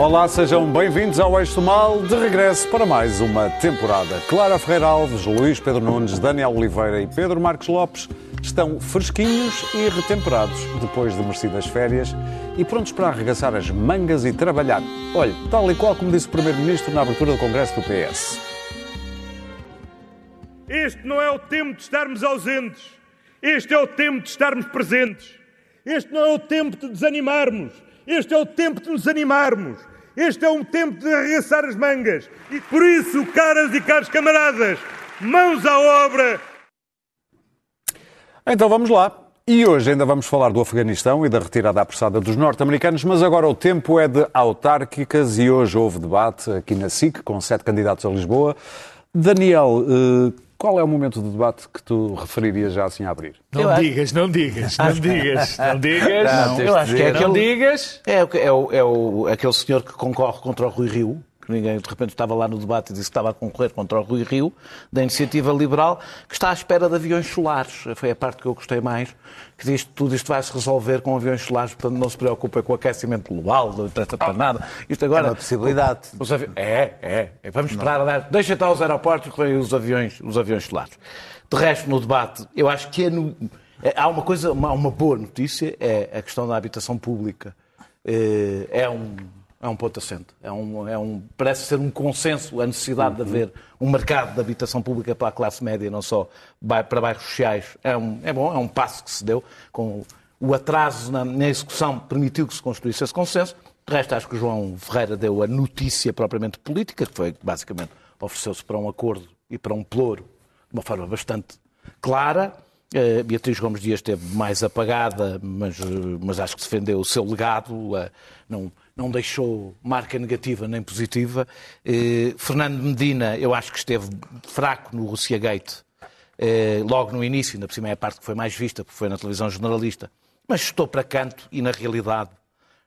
Olá, sejam bem-vindos ao Eixo Mal, de regresso para mais uma temporada. Clara Ferreira Alves, Luís Pedro Nunes, Daniel Oliveira e Pedro Marcos Lopes estão fresquinhos e retemperados depois de merecidas férias e prontos para arregaçar as mangas e trabalhar. Olhe, tal e qual como disse o Primeiro-Ministro na abertura do Congresso do PS. Este não é o tempo de estarmos ausentes. Este é o tempo de estarmos presentes. Este não é o tempo de desanimarmos. Este é o tempo de nos animarmos. Este é um tempo de arregaçar as mangas. E por isso, caras e caros camaradas, mãos à obra. Então vamos lá. E hoje ainda vamos falar do Afeganistão e da retirada apressada dos norte-americanos, mas agora o tempo é de autárquicas e hoje houve debate aqui na SIC com sete candidatos a Lisboa. Daniel, eh, qual é o momento do debate que tu referirias já assim a abrir? Não Eu acho- digas, não digas, não digas, não digas. Não, eu acho que é não aquele, digas. é, o que- é, o, é o- aquele senhor que concorre contra o Rui Rio, ninguém de repente estava lá no debate e disse que estava a concorrer contra o Rui Rio, da Iniciativa Liberal, que está à espera de aviões solares. Foi a parte que eu gostei mais, que diz que tudo isto vai se resolver com aviões solares, portanto não se preocupe com o aquecimento global, não interessa para nada. Isto agora, É uma possibilidade. Os avi- É, é, é. Vamos esperar. aliás, Deixa estar os aeroportos vêm os aviões, os aviões solares. De resto, no debate, eu acho que é no- é- há uma coisa, uma, uma boa notícia, é a questão da habitação pública. Eh, É um, é um ponto assente. É um, é um, parece ser um consenso a necessidade de haver um mercado de habitação pública para a classe média, não só para bairros sociais. É, um, é bom, é um passo que se deu. Com o atraso na, na execução permitiu que se construísse esse consenso. De resto, acho que o João Ferreira deu a notícia propriamente política, que foi basicamente ofereceu-se para um acordo e para um ploro de uma forma bastante clara. Eh, Beatriz Gomes Dias esteve mais apagada, mas, eh, mas acho que defendeu o seu legado, eh, não, não deixou marca negativa nem positiva. Eh, Fernando Medina, eu acho que esteve fraco no Rússia Gate, eh, logo no início, ainda por cima é a parte que foi mais vista, porque foi na televisão jornalista, mas estou para canto e, na realidade,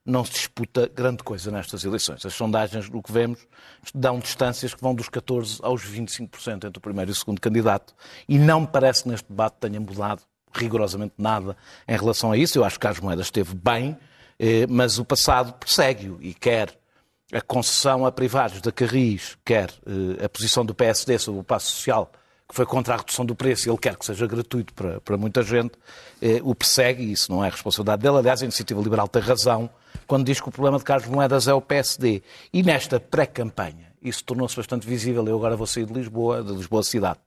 não se disputa grande coisa nestas eleições. As sondagens, do que vemos, dão distâncias que vão dos 14% aos 25% entre o primeiro e o segundo candidato. E não me parece que neste debate tenha mudado rigorosamente nada em relação a isso. Eu acho que Carlos Moedas esteve bem, mas o passado persegue-o e quer a concessão a privados da Carris, quer eh, a posição do PSD sobre o passo social, que foi contra a redução do preço, ele quer que seja gratuito para, para muita gente, eh, o persegue, e isso não é responsabilidade dele. Aliás, a Iniciativa Liberal tem razão quando diz que o problema de Carlos Moedas é o PSD. E nesta pré-campanha, isso tornou-se bastante visível. Eu agora vou sair de Lisboa, de Lisboa cidade.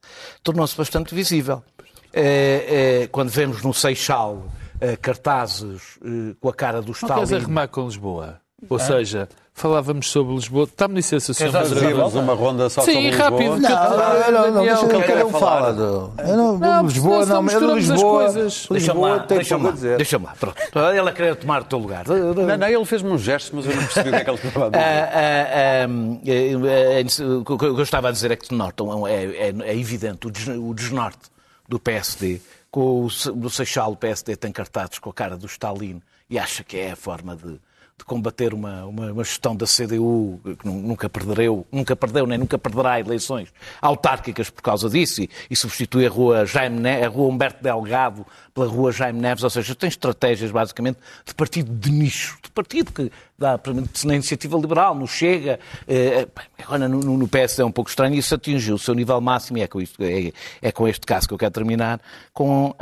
Tornou-se bastante visível. Eh, eh, quando vemos no Seixal eh, cartazes eh, com a cara do Não queres Stalin... arrumar com Lisboa? Ou seja, falávamos sobre Lisboa. Está-me licença, Sr. Fazíamos uma ronda só Sim, sobre rápido. Lisboa. que- Não, não, não, não, deixa que cada um fala. do- Eu não, Não, Lisboa, não, eu Lisboa. Deixa-me lá, deixa-me lá, a dizer. deixa-me lá, pronto. Ele a querer tomar o teu lugar. Não, não, ele fez-me um gesto, mas eu não percebi o que é que ele estava a dizer. Ah, ah, ah, eh, eh, o que eu estava a dizer é que é, é, é evidente o desnorte do PSD. Com o, no Seixal, o PSD tem cartazes com a cara do Stalin e acha que é a forma de, de combater uma, uma, uma gestão da CDU que nu- nunca perdeu, nunca perdeu nem nunca perderá eleições autárquicas por causa disso e, e substitui a rua, Jaime a rua Humberto Delgado pela rua Jaime Neves, ou seja, tem estratégias basicamente de partido de nicho, de partido que dá na iniciativa liberal, no Chega, eh, agora no, no- PSD é um pouco estranho, isso atingiu o seu nível máximo e é com, isto, é, é com este caso que eu quero terminar, com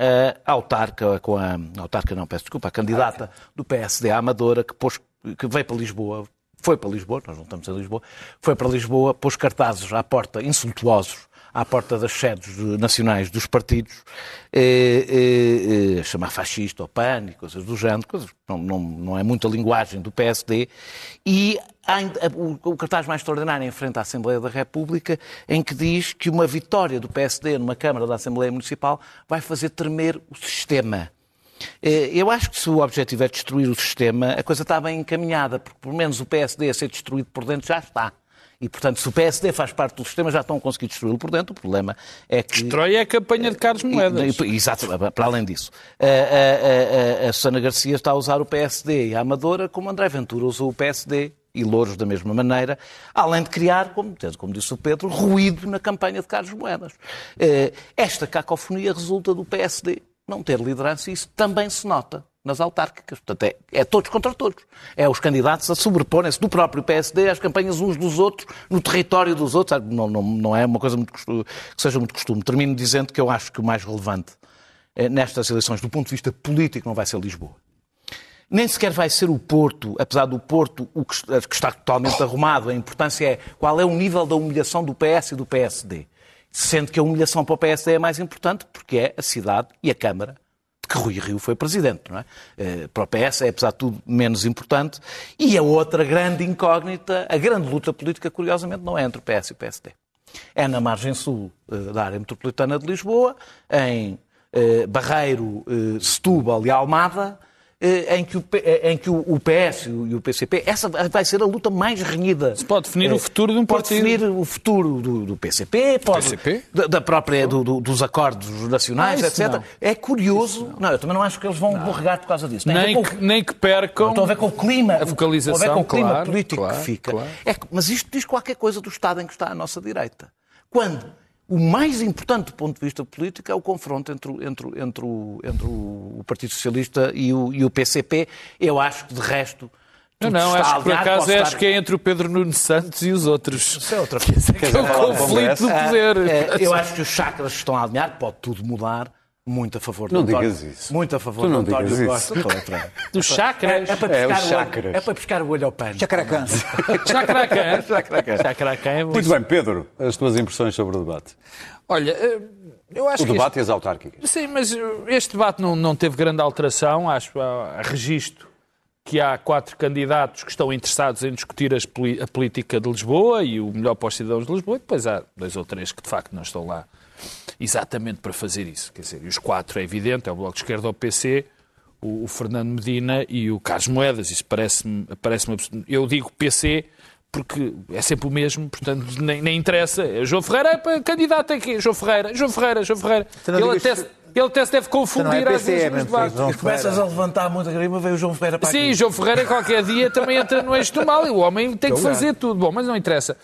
a autarca, com a autarca não, peço desculpa, a candidata do PSD, a Amadora, que, pôs, que veio para Lisboa, foi para Lisboa, nós não estamos em Lisboa, foi para Lisboa, pôs cartazes à porta, insultuosos, à porta das sedes de- nacionais dos partidos, eh, eh, eh, chamar fascista ou PAN e coisas do género, coisas não, não, não é muita linguagem do PSD, e há o, o cartaz mais extraordinário em frente à Assembleia da República, em que diz que uma vitória do PSD numa Câmara da Assembleia Municipal vai fazer tremer o sistema. Eh, Eu acho que se o objetivo é destruir o sistema, a coisa está bem encaminhada, porque pelo menos o PSD a ser destruído por dentro já está. E, portanto, se o PSD faz parte do sistema, já estão a conseguir destruí-lo por dentro. O problema é que. Destrói a campanha de Carlos Moedas. Exato, para além disso. A, a, a, a Susana Garcia está a usar o PSD e a Amadora como André Ventura usou o PSD e Louros da mesma maneira, além de criar, como, como disse o Pedro, ruído na campanha de Carlos Moedas. Eh, Esta cacofonia resulta do PSD não ter liderança e isso também se nota nas autárquicas. Portanto, é, é todos contra todos. É os candidatos a sobreporem-se do próprio PSD às campanhas uns dos outros, no território dos outros. Não, não, não é uma coisa muito, costu- que seja muito costume. Termino dizendo que eu acho que o mais relevante eh, nestas eleições, do ponto de vista político, não vai ser Lisboa. Nem sequer vai ser o Porto, apesar do Porto, o que está totalmente arrumado. A importância é qual é o nível da humilhação do PS e do PSD. Sendo que a humilhação para o PSD é mais importante porque é a cidade e a Câmara de que Rui Rio foi presidente, não é? Eh, Para o PS é, apesar de tudo, menos importante. E a outra grande incógnita, a grande luta política, curiosamente, não é entre o PS e o PSD. É na margem sul eh, da área metropolitana de Lisboa, em eh, Barreiro, Setúbal e Almada, em que, o, eh, em que o PS e o PCP, essa vai ser a luta mais renhida. Se pode definir o futuro de um pode partido. definir o futuro do, do PCP, pode, PCP? Da, da própria, do- do- dos acordos nacionais, Ah, etc. não. É curioso. Não. eu também não acho que eles vão borregar por causa disso. Nem com- que, nem que percam. Estou a ver com o clima. A focalização, Estou a ver com o clima claro, político claro, que fica. claro. É mas isto diz qualquer coisa do Estado em que está a nossa direita. Quando o mais importante do ponto de vista político é o confronto entre, o- entre, entre, o, entre o Partido Socialista e o, e o PCP. Eu acho que, de resto. Não, tudo não, está acho que por acaso acho estar- que é entre o Pedro Nuno Santos e os outros. Isso é outra coisa. Que é o conflito do poder. Ah, é, eu acho que os chakras estão a alinhar, pode tudo mudar. Muito a favor de Não António. digas isso. Muito a favor Tu de não António digas Costa. falar. Dos É, chakras. é para É, pescar os o chakras. olho, é para pescar o olho ao pano. Chacracã. Chacracã. Chacracã é. Muito bem, Pedro, as tuas impressões sobre o debate. Olha, eh, eu acho O que. debate e as autárquicas. este- Sim, mas eh, este debate não, não teve grande alteração. Acho a, a registro que há quatro candidatos que estão interessados em discutir as a política de Lisboa e o melhor para os cidadãos de Lisboa, e depois há dois ou três que de facto não estão lá exatamente para fazer isso. Quer dizer, e os quatro é evidente, é o Bloco de Esquerda, o PC, o, o Fernando Medina e o Carlos Moedas. Isso parece-me parece Eu digo PC porque é sempre o mesmo, portanto nem, nem interessa. É João Ferreira é para candidato aqui. João Ferreira, João Ferreira, João Ferreira. Ele até, se- ele até se deve confundir é às vezes nos debates. E começas a levantar muita grima, veio o João Ferreira para Sim, aqui. João Ferreira qualquer dia também entra no eixo do mal e o homem tem que fazer tudo. Bom, mas não interessa.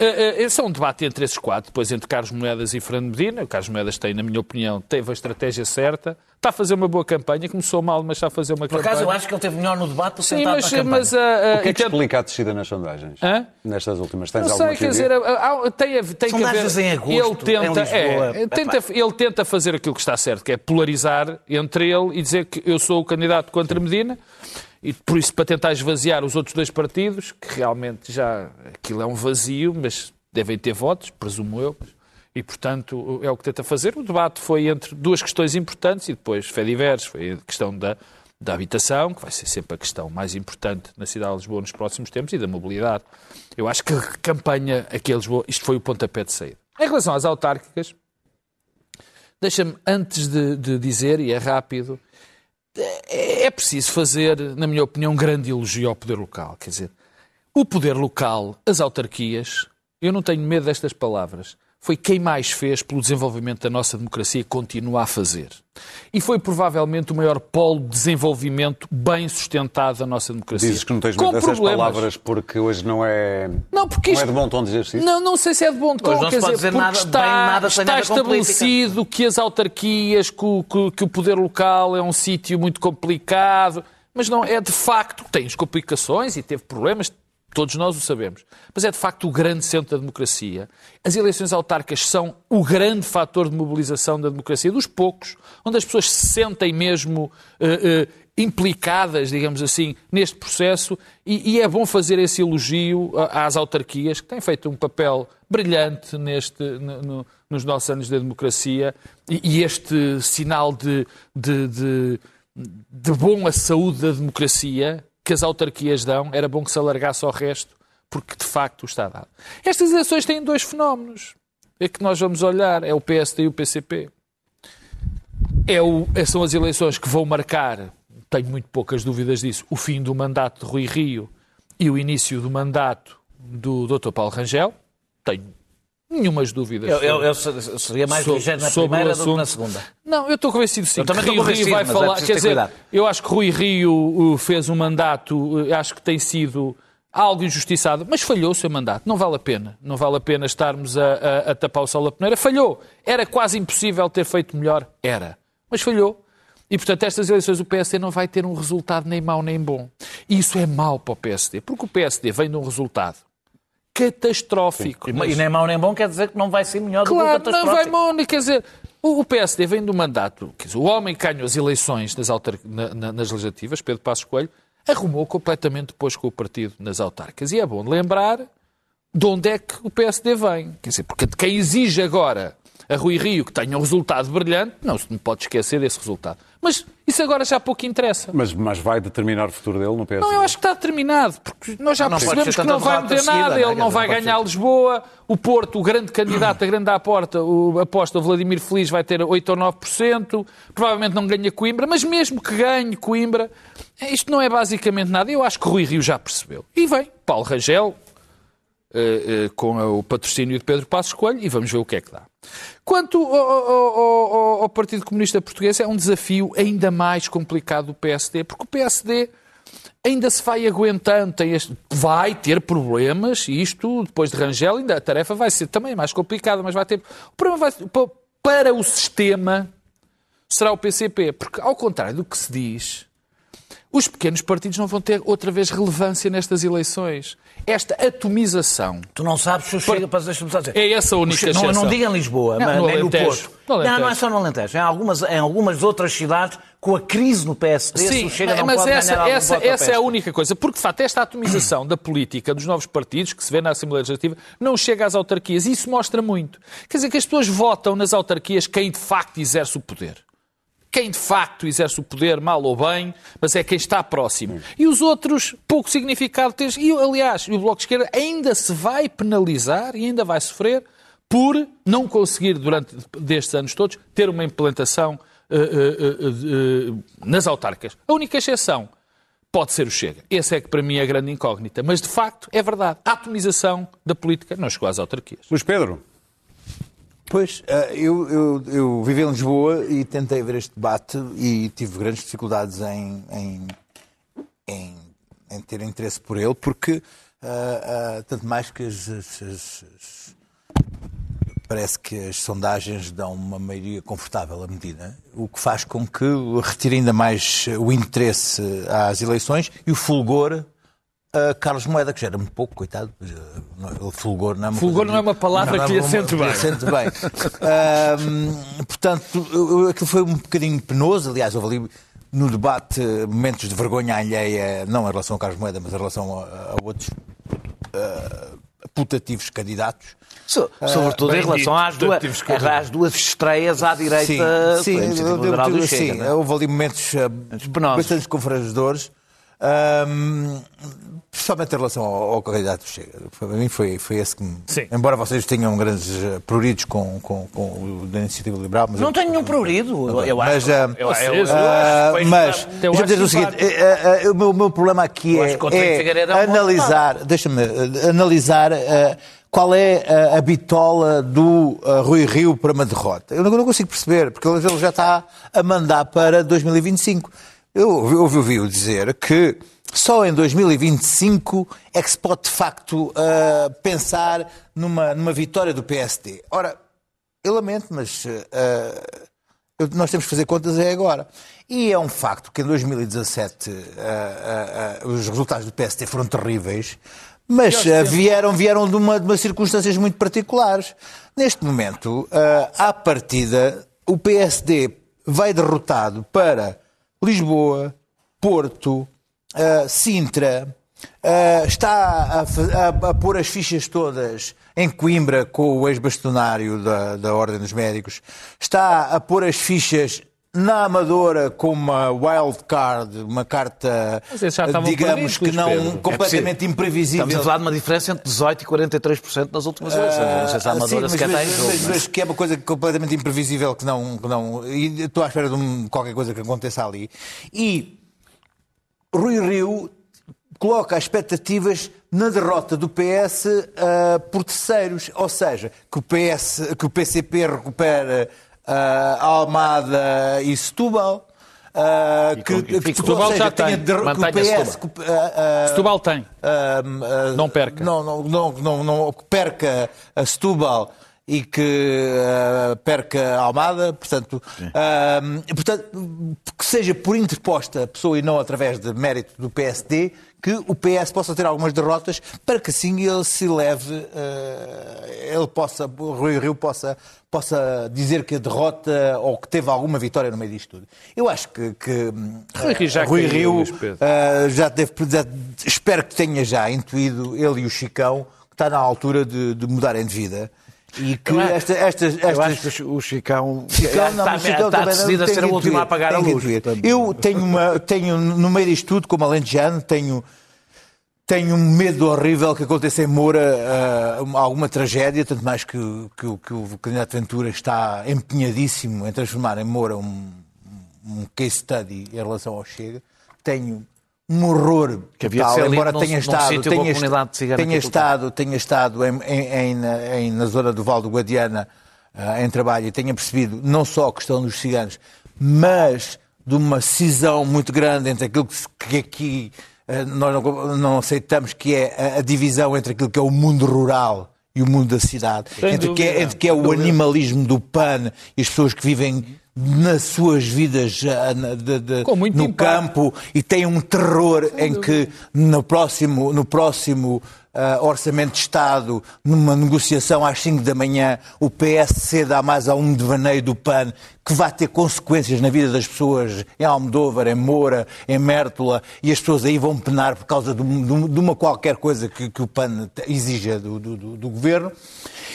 Uh, uh, esse é um debate entre esses quatro, depois entre Carlos Moedas e Fernando Medina. O Carlos Moedas tem, na minha opinião, teve a estratégia certa. Está a fazer uma boa campanha, começou mal, mas está a fazer uma Por campanha. acaso eu acho que ele teve melhor no debate do Sim, mas, na campanha. mas uh, uh, O que é que e tem- explica a descida nas sondagens? Hã? Nestas últimas. Tens Não alguma sei, quer dizer, há- tem, a- tem que haver. Sondagens em agosto, ele tenta, em Lisboa. é, tenta, ele tenta fazer aquilo que está certo, que é polarizar entre ele e dizer que eu sou o candidato contra Medina. E por isso, para tentar esvaziar os outros dois partidos, que realmente já aquilo é um vazio, mas devem ter votos, presumo eu. E, portanto, é o que tenta fazer. O debate foi entre duas questões importantes e depois, fé diversos, foi a questão da, da habitação, que vai ser sempre a questão mais importante na cidade de Lisboa nos próximos tempos, e da mobilidade. Eu acho que a campanha aqui em Lisboa, isto foi o pontapé de saída. Em relação às autárquicas, deixa-me, antes de, de dizer, e é rápido, é, é preciso fazer, na minha opinião, um grande elogio ao poder local. Quer dizer, o poder local, as autarquias, eu não tenho medo destas palavras, foi quem mais fez pelo desenvolvimento da nossa democracia e continua a fazer. E foi provavelmente o maior polo de desenvolvimento bem sustentado da nossa democracia. Dizes que não tens medo dessas problemas. palavras porque hoje não é, Não, porque não isto... é de bom tom dizer isso. Não, não sei se é de bom tom, Hoje não se quer pode dizer, dizer nada- está, bem nada está nada estabelecido que as autarquias, que o, que- que o poder local é um sítio muito complicado, mas não, é de facto, tem as complicações e teve problemas, todos nós o sabemos, mas é de facto o grande centro da democracia. As eleições autárquicas são o grande fator de mobilização da democracia, dos poucos, onde as pessoas se sentem mesmo eh, eh, implicadas, digamos assim, neste processo, e, e é bom fazer esse elogio às autarquias, que têm feito um papel brilhante neste, no- no- nos nossos anos da democracia, e, e este sinal de, de, de, de bom a saúde da democracia que as autarquias dão, era bom que se alargasse ao resto, porque de facto está dado. Estas eleições têm dois fenómenos. É que nós vamos olhar, é o PSD e o PCP. É o- são as eleições que vão marcar, tenho muito poucas dúvidas disso, o fim do mandato de Rui Rio e o início do mandato do Dr. Paulo Rangel. Tenho nenhumas dúvidas. Eu, eu- eu ser- eu seria mais ligeiro na primeira do que na segunda. Não, eu estou convencido sim. Eu também estou Rui Rio convencido, vai é falar. preciso Quer dizer, cuidado. eu acho que Rui Rio uh, fez um mandato, uh, acho que tem sido algo injustiçado, mas falhou o seu mandato. Não vale a pena. Não vale a pena estarmos a, a- a tapar o sol peneira. Falhou. Era quase impossível ter feito melhor. Era. Mas falhou. E, portanto, estas eleições o PSD não vai ter um resultado nem mau nem bom. E isso é mau para o PSD, porque o PSD vem de um resultado catastrófico. E nem mau nem bom quer dizer que não vai ser melhor Claro, do que o não vai catastrófico. mau, quer dizer, o PSD vem do mandato, quer dizer, o homem que ganhou as eleições nas, autar- na- na- nas legislativas, Pedro Passos Coelho, arrumou completamente depois com o partido nas autárquicas. E é bom lembrar de onde é que o PSD vem. Quer dizer, porque quem exige agora a Rui Rio que tenha um resultado brilhante, não se me pode esquecer desse resultado. Mas isso agora já pouco interessa. Mas, mas vai determinar o futuro dele no PSD? Não, eu acho que está determinado, porque nós já Não pode percebemos ser que não vai seguida, nada, né? ele não Não vai ganhar Lisboa, o Porto, o grande candidato, a grande à porta, o aposta, Vladimir Feliz, vai ter 8 ou 9%, provavelmente não ganha Coimbra, mas mesmo que ganhe Coimbra, isto não é basicamente nada. Eu acho que Rui Rio já percebeu. E vem Paulo Rangel, eh, eh, com o patrocínio de Pedro Passos Coelho e vamos ver o que é que dá. Quanto ao, ao- ao- ao Partido Comunista Português, é um desafio ainda mais complicado do PSD, porque o PSD ainda se vai aguentando, este- vai ter problemas, e isto, depois de Rangel, ainda a tarefa vai ser também mais complicada, mas vai ter. O problema vai, pa- para o sistema será o PCP, porque ao contrário do que se diz, os pequenos partidos não vão ter outra vez relevância nestas eleições. Esta atomização Tu não sabes se o Chega, para só dizer. é essa a única não, não diga em Lisboa, Não, mas no nem no Alentejo. Porto. No. Não, não é só no Alentejo. Em algumas, em algumas outras cidades, com a crise no PSD, se Sim, o Chega não mas pode essa, ganhar essa, essa é a única coisa. Porque, de facto, esta atomização da política dos novos partidos, que se vê na Assembleia Legislativa, não chega às autarquias. E isso mostra muito. Quer dizer que as pessoas votam nas autarquias quem de facto exerce o poder. Quem de facto exerce o poder, mal ou bem, mas é quem está próximo. E os outros, pouco significado têm. E, aliás, o Bloco de Esquerda ainda se vai penalizar e ainda vai sofrer por não conseguir, durante destes anos todos, ter uma implantação eh, eh, eh, eh, nas autarcas. A única exceção pode ser o Chega. Essa é que para mim é a grande incógnita. Mas, de facto, é verdade. A atomização da política não chegou às autarquias. Luís Pedro, Pois, eh, eu, eu, eu vivi em Lisboa e tentei ver este debate e tive grandes dificuldades em, em, em, em ter interesse por ele, porque ah, ah, tanto mais que as- as- as- parece que as sondagens dão uma maioria confortável à medida, o que faz com que retire ainda mais o interesse às eleições e o fulgor a Carlos Moeda, que já era muito pouco, coitado. eh, não- Ele fulgor não é uma, Fulgor não é uma palavra que lhe é uma- assente bem. lhe assente bem. Portanto, eu- aquilo foi um bocadinho penoso. Aliás, houve ali no debate momentos de vergonha alheia, não em relação a Carlos Moeda, mas em relação a, a outros ah, putativos candidatos. So- Sobretudo em relação às duas, que às duas estreias à direita sim, Liberal do eu- Chega. sim, né? houve ali momentos ah, penosos. bastante confrangedores. Ahm, Principalmente em relação ao, ao candidato Chega. Para mim foi, foi esse que me... Sim. Embora vocês tenham grandes eh, pruridos com, com, com o da Iniciativa Liberal... Mas Não eu- tenho nenhum prurido. Eu acho. Mas, ah, eu, eu, eu, acho que mas deixa-me dizer o seguinte: eh, eh, o, meu, meu problema aqui é, é é um analisar, deixa-me eh, analisar eh, qual é a, bitola do eh, Rui Rio para uma derrota. Eu não, consigo perceber, porque ele já está a mandar para 2025. Eu ouvi- ouvi- ouvi-o dizer que só em 2025 é que se pode de facto eh, pensar numa, numa vitória do PSD. Ora, eu lamento, mas eu- nós temos que fazer contas é agora. E é um facto que em 2017 ah, ah, ah, os resultados do PSD foram terríveis, mas vieram, vieram de, uma, de umas circunstâncias muito particulares. Neste momento, ah, à partida, o PSD vai derrotado para Lisboa, Porto, ah, Sintra, ah, está a, a- a pôr as fichas todas em Coimbra com o ex-bastonário da, da Ordem dos Médicos, está a pôr as fichas na Amadora com uma wild card, uma carta, digamos que não Pedro. completamente imprevisível. Estamos a falar de uma diferença entre 18% e 43% nas últimas eleições. Eu não sei se a Amadora sim, mas, sequer está em mas- jogo. mas- mas- mas que é uma coisa completamente imprevisível que não, que não. E estou à espera de um- qualquer coisa que aconteça ali. E Rui Rio coloca as expectativas na derrota do PS ah, por terceiros, ou seja, que o, PS, que o PCP recupera ah, Almada e Setúbal. ah, que, que, que, Setúbal já tem, der- que o PS Setúbal. que, ah, Setúbal tem. Não perca. Não, não, não, não, perca a Setúbal e que uh, perca a Almada, portanto, uh, portanto, que seja por interposta pessoa e não através de mérito do PSD, que o PS possa ter algumas derrotas para que assim ele se leve, uh, ele possa, o Rui Rio possa, possa dizer que a derrota ou que teve alguma vitória no meio disto tudo. Eu acho que, que Rui Rio, já, Rui Rio já deve, já- espero que tenha já intuído, ele e o Chicão, que está na altura de, de mudarem de vida. E que acho- esta- estas, estas, o Chicão, Chicão, não, está, mas Chicão está decidido a ser o último a apagar a luz. Eu tenho, uma, tenho, no meio disto tudo, como alentejano, tenho, tenho um medo horrível que aconteça em Moura uma- alguma tragédia, tanto mais que, que, o- que o candidato Ventura está empenhadíssimo em transformar em Moura um, um case study em relação ao Chega. Tenho um horror Que havia ali embora num- tenha num estado, tenha, cigana tenha estado, tenha estado em, em- em- na- zona do Val do Guadiana ah, em trabalho e tenha percebido não só a questão dos ciganos, mas de uma cisão muito grande entre aquilo que, aqui ah, nós não, não aceitamos, que é a, a divisão entre aquilo que é o mundo rural e o mundo da cidade, Sem entre, que é, entre que é o animalismo do PAN e as pessoas que vivem nas suas vidas na- de- de- no impacto. campo e tem um terror em que no próximo, no próximo ah, Orçamento de Estado, numa negociação às 5 da manhã, o PSC dá mais a um devaneio do PAN que vai ter consequências na vida das pessoas em Almodóvar, em Moura, em Mértola, e as pessoas aí vão penar por causa de, de uma qualquer coisa que, que o PAN exija do, do- do- do governo.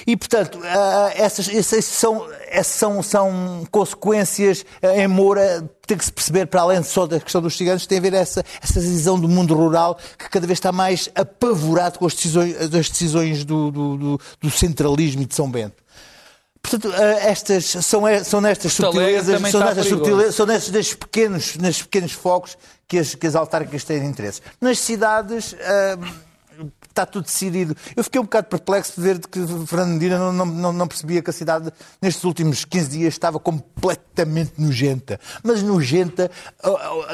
E, portanto, ah, essas, essas são, essas são, são consequências ah, em Moura, tem que se perceber, para além só da questão dos ciganos, tem a ver essa, essa visão do mundo rural que cada vez está mais apavorado com as decisões, as decisões do, do- do- centralismo e de São Bento. Portanto, ah, estas, são, são nestas subtilezas, são nestas subtilezas, são nestes, nestes pequenos, nestes pequenos focos que as, que as autárquicas têm interesse. Nas cidades. ah, Está tudo decidido. Eu fiquei um bocado perplexo de ver que Fernando Medina não, não, não, não percebia que a cidade, nestes últimos 15 dias, estava completamente nojenta. Mas nojenta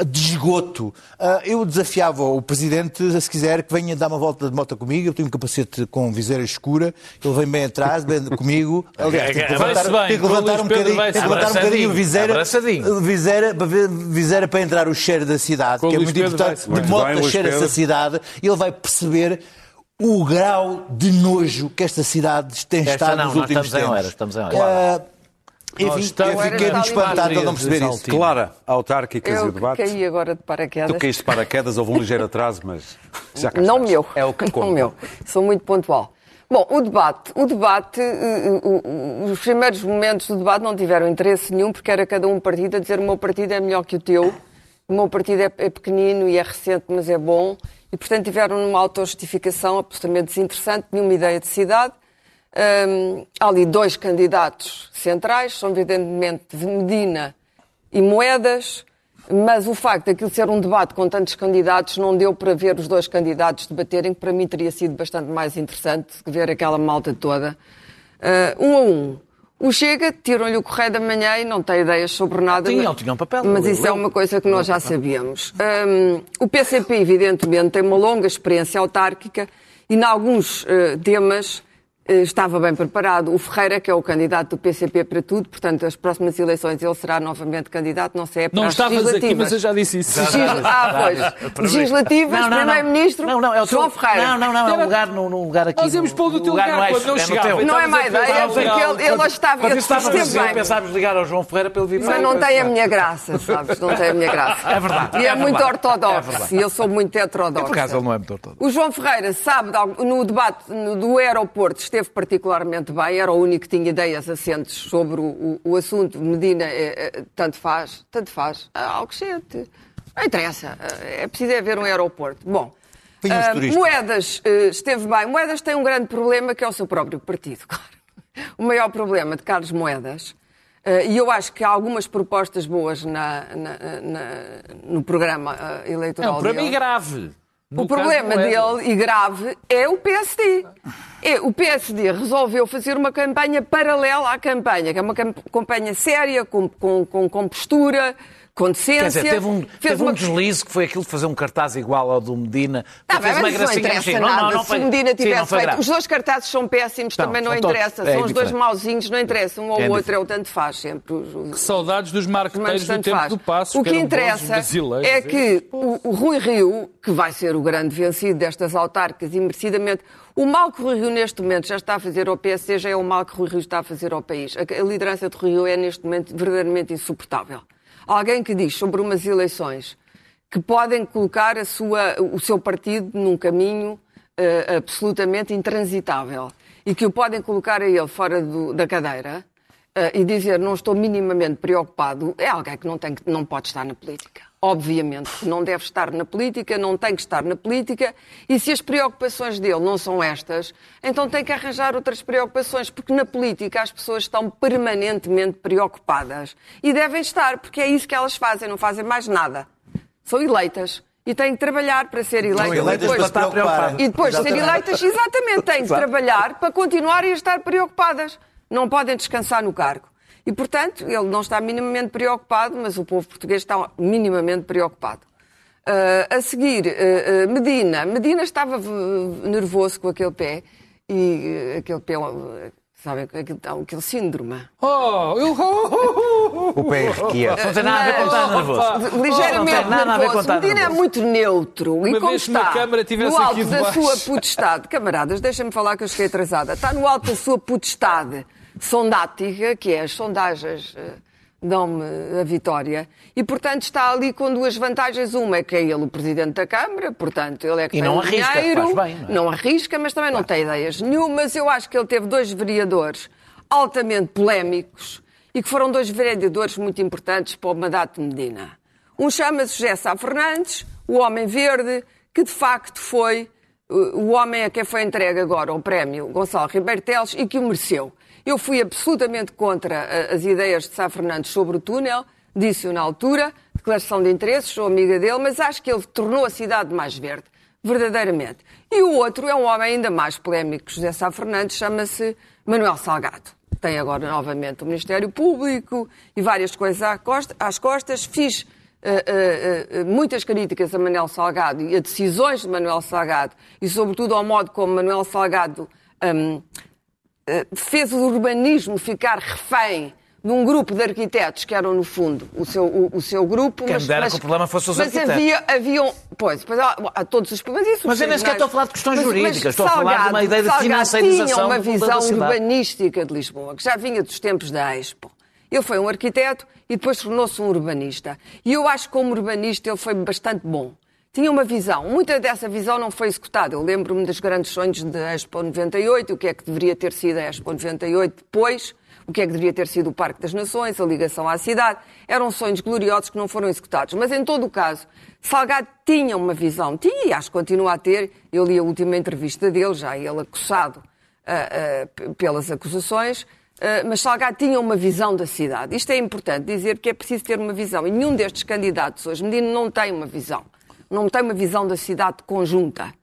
de esgoto. Ah, Eu desafiava o Presidente, se quiser, que venha dar uma volta de moto comigo. Eu tenho um capacete com viseira escura. Ele vem bem atrás, bem comigo. Aliás, tem que levantar, bem, tem que levantar um bocadinho, tem que levantar um bocadinho viseira, viseira, viseira para entrar o cheiro da cidade, Com que é muito Pedro importante. De moto cheira essa cidade e ele vai perceber o grau de nojo que esta cidade tem Esta estado não, nos últimos estamos em tempos. Horas, estamos em Horas. Ah, Nós enfim, estamos eu fiquei espantado de não perceber isso. Clara, autárquicas e o Eu caí agora de paraquedas. Tu caíste de paraquedas, houve um ligeiro atraso, mas já cá Não estás. meu. É o que conta. Não meu. Sou muito pontual. Bom, o debate. O debate, eh, o- os primeiros momentos do debate não tiveram interesse nenhum, porque era cada um partido a dizer o meu partido é melhor que o teu, o meu partido é, é pequenino e é recente, mas é bom. E, portanto, tiveram numa autojustificação absolutamente desinteressante, nenhuma ideia de cidade. Hum, há ali dois candidatos centrais, são evidentemente Medina e Moedas, mas o facto de aquilo ser um debate com tantos candidatos não deu para ver os dois candidatos debaterem, que para mim teria sido bastante mais interessante ver aquela malta toda. Ah, um a um. O Chega, tiram-lhe o correio da manhã e não tem ideias sobre nada. Tinham, mas- tinham papel. Mas isso é uma coisa que nós já sabíamos. Hum, o PCP, evidentemente, tem uma longa experiência autárquica e, em alguns eh, temas, estava bem preparado. O Ferreira, que é o candidato do PCP para tudo, portanto, as próximas eleições ele será novamente candidato, não sei, é para Não as estavas aqui, mas eu já disse isso. Legis- Ah, pois. Legislativas, Não, não, não. Primeiro-Ministro, Não, não, é o teu- João Ferreira. Não, não, não, é um lugar, num, num lugar aqui. Nós íamos no- pôr do teu lugar lugar no quando não é no chegava. Não é má ideia, pensar, porque ele, ele quando- estava... Quando ele estava a esteve dizer, bem. pensávamos ligar ao João Ferreira para ele vir Mas para não cá. tem a minha graça, sabes? Não tem a minha graça. É verdade, E é, é muito verdade, é ortodoxo. e eu sou muito heterodoxa. Por acaso ele não é muito ortodoxo. O João Ferreira sabe, no debate no- do aeroporto, esteve particularmente bem, era o único que tinha ideias assentes sobre o, o- o assunto. Medina, é, é, tanto faz, tanto faz. Ah, Alcochete, não interessa, é preciso é ver um aeroporto. Bom, ah. Moedas eh, esteve bem. Moedas tem um grande problema que é o seu próprio partido, claro. O maior problema de Carlos Moedas, eh, e eu acho que há algumas propostas boas na- na- na- no programa eh, É eleitoral um problema dele. grave. No O problema Moedas. dele, e grave, é o PSD. É, o PSD resolveu fazer uma campanha paralela à campanha, que é uma cam- campanha séria, com, com, com, com postura, com decência. Quer dizer, teve um, fez teve uma... um deslize que foi aquilo de fazer um cartaz igual ao do Medina. Tá bem, fez mas isso não interessa Sim, nada. Não, não, se foi- o Medina sim, não tivesse foi feito. grave. Os dois cartazes são péssimos, Não, também não interessa. é são os dois mauzinhos, não interessa. Um ou É outro é o tanto faz sempre. Os- os- Saudades dos marqueteiros do tanto tempo faz. do passo. O que bons interessa é hein? que o, o Rui Rio, que vai ser o grande vencido destas autárquicas e merecidamente, o mal que o Rui Rio neste momento já está a fazer ao PSD já é o mal que o Rui Rio está a fazer ao país. A, a liderança de Rui Rio é neste momento verdadeiramente insuportável. Alguém que diz sobre umas eleições que podem colocar a sua, o seu partido num caminho eh, absolutamente intransitável e que o podem colocar a ele fora do- da cadeira e dizer não estou minimamente preocupado, é alguém que não, tem, que não pode estar na política. Obviamente que não deve estar na política, não tem que estar na política, e se as preocupações dele não são estas, então tem que arranjar outras preocupações, porque na política as pessoas estão permanentemente preocupadas. E devem estar, porque é isso que elas fazem, não fazem mais nada. São eleitas. E têm que trabalhar para ser eleitas. eleitas e depois, para se preocuparem. e depois de ser eleitas, exatamente, têm de trabalhar para continuarem a estar preocupadas. Não podem descansar no cargo. E, portanto, ele não está minimamente preocupado, mas o povo português está minimamente preocupado. Ah, a seguir, ah, ah, Medina. Medina estava nervoso com aquele pé. E aquele pé, sabem, aquele, aquele síndrome. Oh, eu... oh, O pé arrequia. Não tem nada a ver com estar nervoso. Ligeiramente Não tem nada a ver com nervoso. Medina é muito neutro. e Uma como que uma está no alto da sua potestade, camaradas, deixem-me falar que eu cheguei atrasada. Está no alto da sua potestade sondática, que é as sondagens eh, dão-me a vitória, e portanto está ali com duas vantagens. Uma é que é ele o presidente da Câmara, portanto ele é que E não arrisca, dinheiro, faz bem, não é? não arrisca, mas também não tem ideias nenhumas. Eu acho que ele teve dois vereadores altamente polémicos e que foram dois vereadores muito importantes para o mandato de Medina. Um chama-se José Sá Fernandes, o Homem Verde, que de facto foi uh, o homem a quem foi entregue agora o prémio Gonçalo Ribeiro Teles e que o mereceu. Eu fui absolutamente contra uh, as ideias de Sá Fernandes sobre o túnel, disse-o na altura, declaração de interesses, sou amiga dele, mas acho que ele tornou a cidade mais verde, verdadeiramente. E o outro é um homem ainda mais polémico que José Sá Fernandes, chama-se Manuel Salgado. Tem agora novamente o Ministério Público e várias coisas às costas. Fiz eh, eh, eh, muitas críticas a Manuel Salgado e a decisões de Manuel Salgado e, sobretudo, ao modo como Manuel Salgado eh, fez o urbanismo ficar refém de um grupo de arquitetos que eram, no fundo, o seu, o, o seu grupo. Quem me dera que o problema fosse os mas arquitetos. havia, havia um- Pois, pois há, há todos os problemas. Isso, Mas eu nem sequer estou a falar de questões jurídicas, estou a falar de uma ideia de Salgado financiarização tinha uma visão urbanística de Lisboa, que já vinha dos tempos da Expo. Ele foi um arquiteto e depois tornou-se um urbanista. E eu acho que como urbanista ele foi bastante bom. Tinha uma visão. Muita dessa visão não foi executada. Eu lembro-me dos grandes sonhos da Expo 98, o que é que deveria ter sido a Expo 98 depois, o que é que deveria ter sido o Parque das Nações, a ligação à cidade. Eram sonhos gloriosos que não foram executados. Mas, em todo o caso, Salgado tinha uma visão, tinha e acho que continua a ter. Eu li a última entrevista dele, já ele acossado ah, ah, p- pelas acusações, ah, mas Salgado tinha uma visão da cidade. Isto é importante dizer que é preciso ter uma visão. E nenhum destes candidatos hoje, Medina, não tem uma visão. Não tem uma visão da cidade conjunta.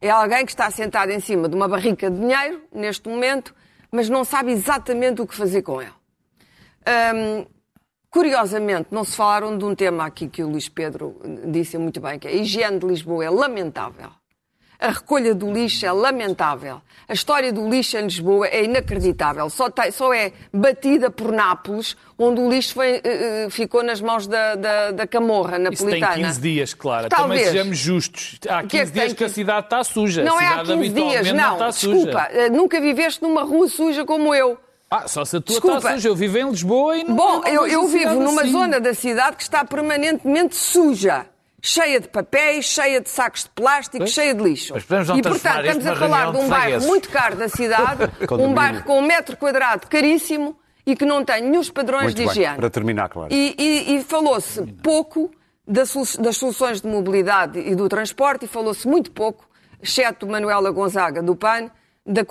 É alguém que está sentado em cima de uma barrica de dinheiro, neste momento, mas não sabe exatamente o que fazer com ele. Hum, curiosamente, não se falaram de um tema aqui que o Luís Pedro disse muito bem, que é a higiene de Lisboa é lamentável. A recolha do lixo é lamentável. A história do lixo em Lisboa é inacreditável. Só, tem- só é batida por Nápoles, onde o lixo foi, eh, eh, ficou nas mãos da, da, da camorra Isso tem napolitana. 15 dias, claro. Talvez. Também sejamos justos. Há 15 que é que dias que a que- cidade está suja. Não a é há cidade 15 dias, não. está Desculpa, suja. eh, nunca viveste numa rua suja como eu. Ah, só se a tua Desculpa. está suja. Eu vivo em Lisboa e não Bom, não eu, eu a vivo numa assim. zona da cidade que está permanentemente suja. Cheia de papéis, cheia de sacos de plástico, Pois. cheia de lixo. Mas podemos não e, portanto, estamos a falar de um bairro muito caro da cidade, um bairro com um metro quadrado caríssimo e que não tem nenhum padrões Muito de bem, higiene. para terminar, claro. E, e- e falou-se pouco das, solu- das soluções de mobilidade e do transporte e falou-se muito pouco, exceto Manuela Gonzaga do PAN, da-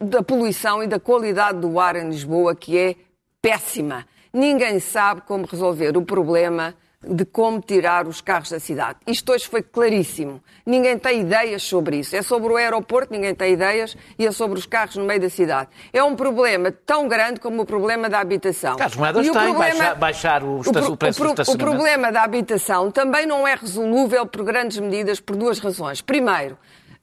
da poluição e da qualidade do ar em Lisboa, que é péssima. Ninguém sabe como resolver o problema de como tirar os carros da cidade. Isto hoje foi claríssimo. Ninguém tem ideias sobre isso. É sobre o aeroporto, ninguém tem ideias, e é sobre os carros no meio da cidade. É um problema tão grande como o problema da habitação. Carlos Moedas E o problema- baixar, baixar o, pro- o preço pro- do o problema da habitação também não é resolúvel por grandes medidas por duas razões. Primeiro,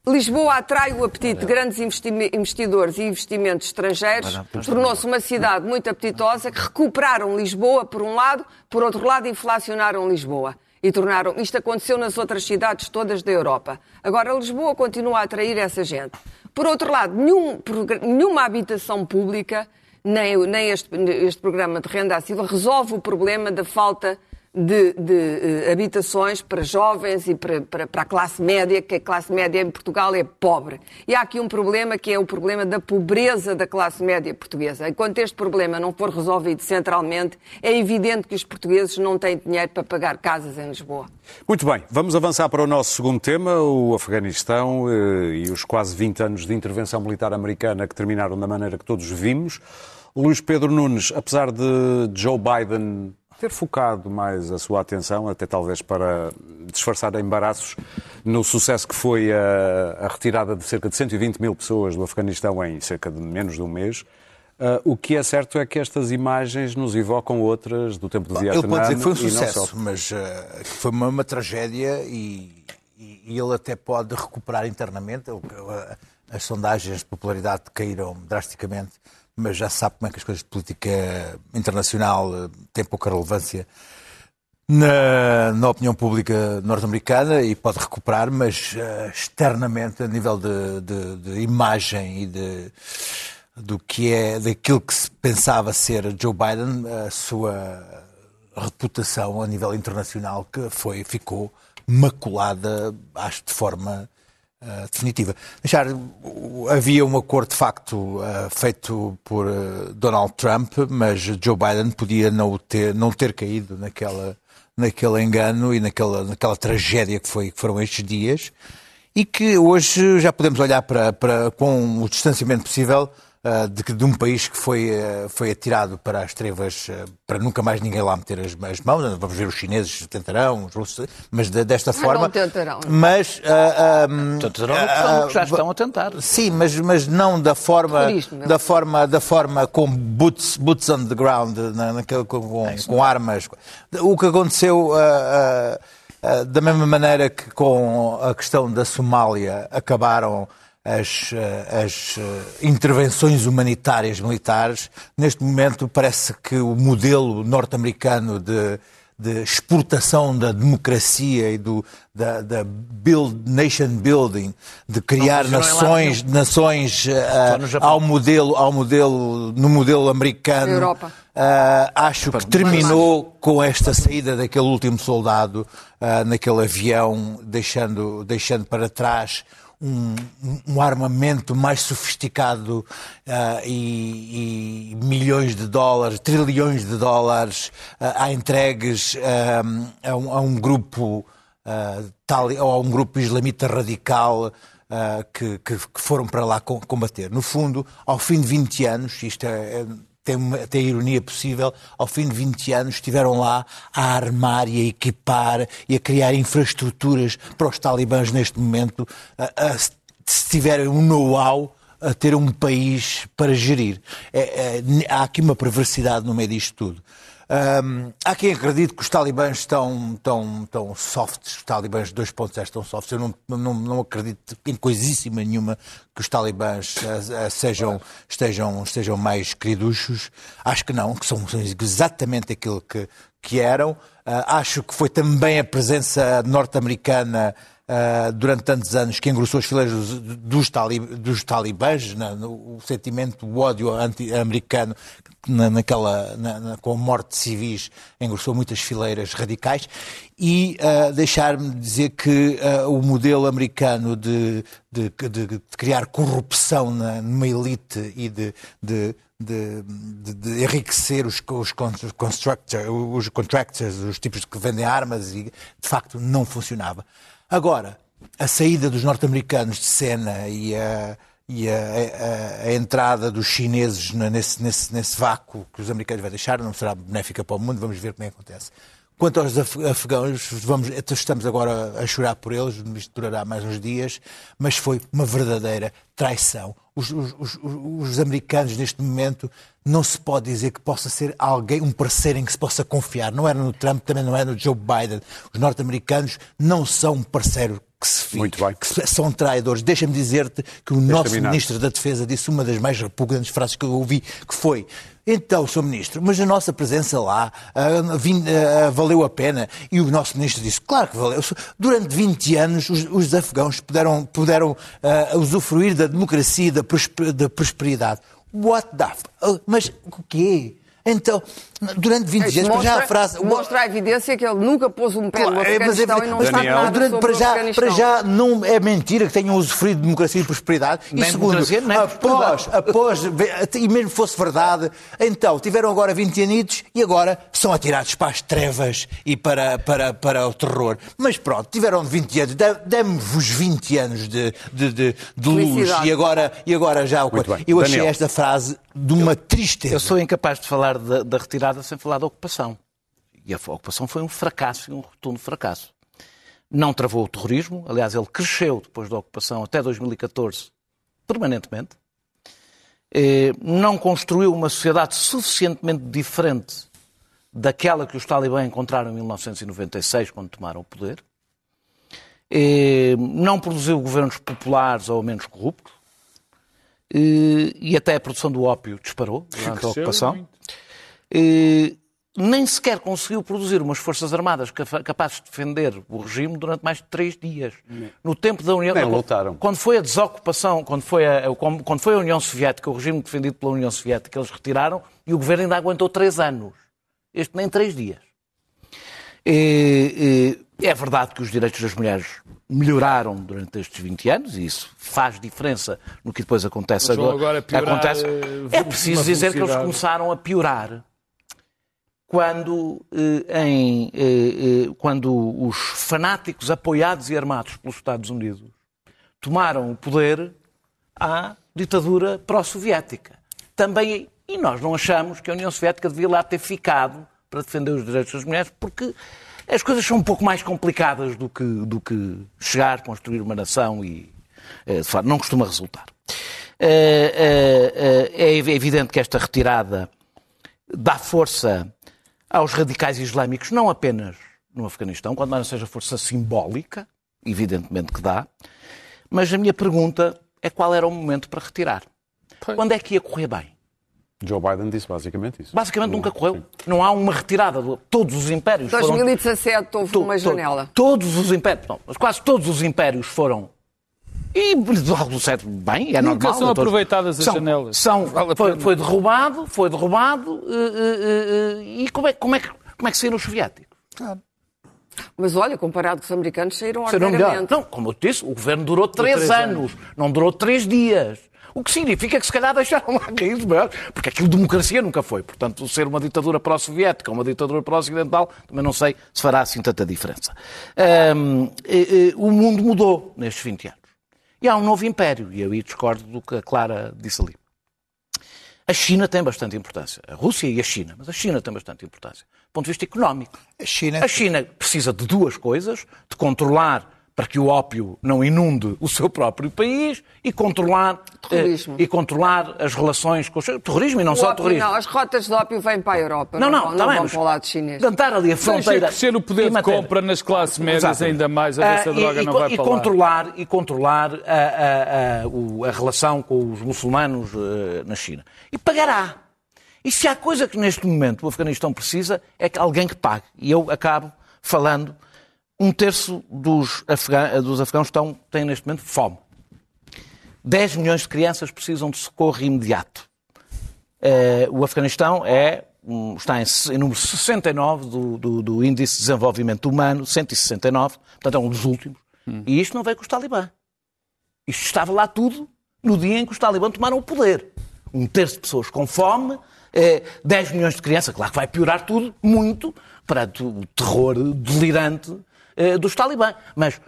Lisboa atrai o apetite de grandes investi- investidores e investimentos estrangeiros, tornou-se uma cidade muito apetitosa que recuperaram Lisboa por um lado, por outro lado inflacionaram Lisboa. E tornaram. Isto aconteceu nas outras cidades todas da Europa. Agora, Lisboa continua a atrair essa gente. Por outro lado, nenhum nenhuma habitação pública, nem, nem este, este programa de renda acessível, resolve o problema da falta de, de, eh, habitações para jovens e para, para, para a classe média, que a classe média em Portugal é pobre. E há aqui um problema que é o problema da pobreza da classe média portuguesa. Enquanto este problema não for resolvido centralmente, é evidente que os portugueses não têm dinheiro para pagar casas em Lisboa. Muito bem, vamos avançar para o nosso segundo tema, o Afeganistão eh, e os quase 20 anos de intervenção militar americana que terminaram da maneira que todos vimos. Luís Pedro Nunes, apesar de Joe Biden ter focado mais a sua atenção, até talvez para disfarçar embaraços, no sucesso que foi a, a retirada de cerca de 120 mil pessoas do Afeganistão em cerca de menos de um mês, eh, o que é certo é que estas imagens nos evocam outras do tempo do Vietnã. Ele pode dizer que foi um sucesso, mas que foi uma, uma tragédia e, e- e ele até pode recuperar internamente. As sondagens de popularidade caíram drasticamente, mas já sabe como é que as coisas de política internacional eh, têm pouca relevância na, na opinião pública norte-americana e pode recuperar, mas eh, externamente, a nível de, de- de imagem e de, do que é, daquilo que se pensava ser Joe Biden, a sua reputação a nível internacional que foi, ficou maculada, acho, de forma eh, definitiva. Deixar, havia um acordo de facto eh, feito por eh, Donald Trump, mas Joe Biden podia não ter, não ter caído naquela, naquele engano e naquela, naquela tragédia que, foi, que foram estes dias e que hoje já podemos olhar para, para com o distanciamento possível de, que- de um país que foi, ah, foi atirado para as trevas, ah, para nunca mais ninguém lá meter as, as mãos. Vamos ver os chineses tentarão, os russos, mas de- desta forma. não tentarão. Mas. ah, ah, Portanto, serão ah, que já ah, estão a tentar. Sim, mas, mas não da forma, meu. da forma, da forma com boots, boots on the ground, na, naquele, com, com, com armas. O que aconteceu ah, ah, ah, da mesma maneira que com a questão da Somália acabaram as, ah, as ah, intervenções humanitárias militares, neste momento parece que o modelo norte-americano de de exportação da democracia e do, da, da build, nation building, de criar Não, é lá nações, nações Japão. ao modelo, ao modelo, no modelo americano. Europa. Ah, acho que terminou com esta saída daquele último soldado ah, naquele avião, deixando, deixando para trás um, um armamento mais sofisticado ah, e, e milhões de dólares, trilhões de dólares ah, a entregues ah, a, um, a um grupo ah, tal, ou a um grupo islamita radical que, que- que foram para lá com- combater. No fundo, ao fim de 20 anos, isto é, é- tem, uma, tem a ironia possível, ao fim de 20 anos estiveram lá a armar e a equipar e a criar infraestruturas para os talibãs neste momento, a- a- se tiverem um know-how a ter um país para gerir. É- é, há aqui uma perversidade no meio disto tudo. Hum, há quem acredite que os talibãs estão, estão, estão softs, os talibãs 2.0 estão softs. Eu não, não, não acredito em coisíssima nenhuma que os talibãs eh, eh, sejam, estejam, estejam mais queriduchos. Acho que não, que são, são exatamente aquilo que, que eram. Ah, acho que foi também a presença norte-americana ah, durante tantos anos que engrossou as fileiras dos, dos, tali- dos talibãs, no, o sentimento, o ódio anti-americano na- naquela, na- na- com a morte de civis engrossou muitas fileiras radicais e ah, deixar-me dizer que ah, o modelo americano de, de- de- de criar corrupção na, numa elite e de, de- de, de- enriquecer os, os, os contractors, os tipos que vendem armas, e de facto não funcionava. Agora, a saída dos norte-americanos de cena e a, e a, a- a entrada dos chineses nesse, nesse, nesse vácuo que os americanos vão deixar não será benéfica para o mundo, vamos ver como é que acontece. Quanto aos af- afegãos, vamos, estamos agora a chorar por eles, isto durará mais uns dias, mas foi uma verdadeira traição. Os, os- os- os americanos, neste momento, não se pode dizer que possa ser alguém, um parceiro em que se possa confiar. Não era no Trump, também não era no Joe Biden. Os norte-americanos não são um parceiro que se fique, Muito bem. que são traidores. Deixa-me dizer-te que o nosso terminar. ministro da Defesa disse uma das mais repugnantes frases que eu ouvi, que foi então, Sr. Ministro, mas a nossa presença lá ah, vim- ah, valeu a pena. E o nosso ministro disse, claro que valeu. Durante 20 anos os, os afegãos puderam, puderam ah, usufruir da democracia e da, prospe- da prosperidade. What the... f- Mas o quê? Então, durante 20 Isso anos, para já a frase... mostra a evidência que ele nunca pôs um pé no Claro, é, mas é- Afeganistão e não sabe Daniel, nada durante- sobre para, já, Afeganistão. para já não é mentira que tenham usufruído de democracia e prosperidade. Nem e segundo, nem após, após, e mesmo fosse verdade, então tiveram agora 20 anitos e agora são atirados para as trevas e para, para, para o terror. Mas pronto, tiveram 20 anos, demos-vos 20 anos de, de, de, de luz e agora, e agora já o. Eu achei Daniel. esta frase de uma tristeza. Eu sou incapaz de falar da, da sem falar da ocupação. E a ocupação foi um fracasso e um rotundo fracasso. Não travou o terrorismo, aliás, ele cresceu depois da ocupação até 2014 permanentemente. Eh, Não construiu uma sociedade suficientemente diferente daquela que os talibã encontraram em 1996, quando tomaram o poder. Eh, Não produziu governos populares ou menos corruptos. Eh, E até a produção do ópio disparou durante a ocupação. muito. Eh, nem sequer conseguiu produzir umas forças armadas capa- capazes de defender o regime durante mais de três dias. No tempo da União... Nem lutaram. Quando foi a desocupação, quando foi a, quando foi a União Soviética, o regime defendido pela União Soviética, eles retiraram e o governo ainda aguentou três anos. Este nem três dias. Eh, eh, É verdade que os direitos das mulheres melhoraram durante estes 20 anos e isso faz diferença no que depois acontece agora. agora piorar, acontece. eh, É preciso dizer que eles começaram a piorar quando, eh, em, eh, eh, quando os fanáticos apoiados e armados pelos Estados Unidos tomaram o poder à ditadura pró-soviética. Também, e nós não achamos que a União Soviética devia lá ter ficado para defender os direitos das mulheres, porque as coisas são um pouco mais complicadas do que, do que chegar, construir uma nação e, eh, de facto, não costuma resultar. Eh, eh, eh, É evidente que esta retirada dá força aos radicais islâmicos, não apenas no Afeganistão, quando mais não seja força simbólica, evidentemente que dá, mas a minha pergunta é qual era o momento para retirar. Quando é que ia correr bem? Joe Biden disse basicamente isso. Basicamente nunca correu. Não há uma retirada de todos os impérios. foram- 2017 houve to- uma to- janela. Todos os impérios, não, mas quase todos os impérios foram. E de algo certo, bem, é Nunca normal. são todos- aproveitadas as são, janelas. São, foi, foi derrubado, foi derrubado. eh, eh, eh, e como é, como, é que, como é que saíram os soviéticos? Mas olha, comparado com os americanos, saíram Serão melhor. Não, como eu te disse, o governo durou três, anos, não durou três dias. O que significa que se calhar deixaram lá cair maior, porque aquilo democracia nunca foi. Portanto, ser uma ditadura pró-soviética ou uma ditadura pró-ocidental, também não sei se fará assim tanta diferença. Ahm, eh, eh, o mundo mudou nestes 20 anos. E há um novo império, e eu aí discordo do que a Clara disse ali. A China tem bastante importância. A Rússia e a China, mas a China tem bastante importância. Do ponto de vista económico. A China- A China precisa de duas coisas: de controlar para que o ópio não inunde o seu próprio país e controlar, Terrorismo. eh, e controlar as relações com os terrorismo e não O só ópio, terrorismo. não, as rotas de ópio vêm para a Europa. Não, não, vão, está não bem, vão para o lado chinês. Tentar ali a Deixa fronteira. crescer o poder de compra nas classes médias Exatamente. ainda mais, a ver se a Ah, droga e, não e, vai e para lá. controlar, e controlar a, a- a- a relação com os muçulmanos eh, na China. E pagará. E se há coisa que neste momento o Afeganistão precisa, é que alguém que pague. E eu acabo falando, um terço dos, dos afegãos estão, têm neste momento fome. 10 milhões de crianças precisam de socorro imediato. Eh, o Afeganistão é, está em, em número 69 do, do, do Índice de Desenvolvimento Humano, 169, portanto é um dos últimos. E isto não veio com os talibã. Isto estava lá tudo no dia em que os talibã tomaram o poder. Um terço de pessoas com fome, eh, 10 milhões de crianças, claro que vai piorar tudo muito perante o terror delirante dos talibã. Mas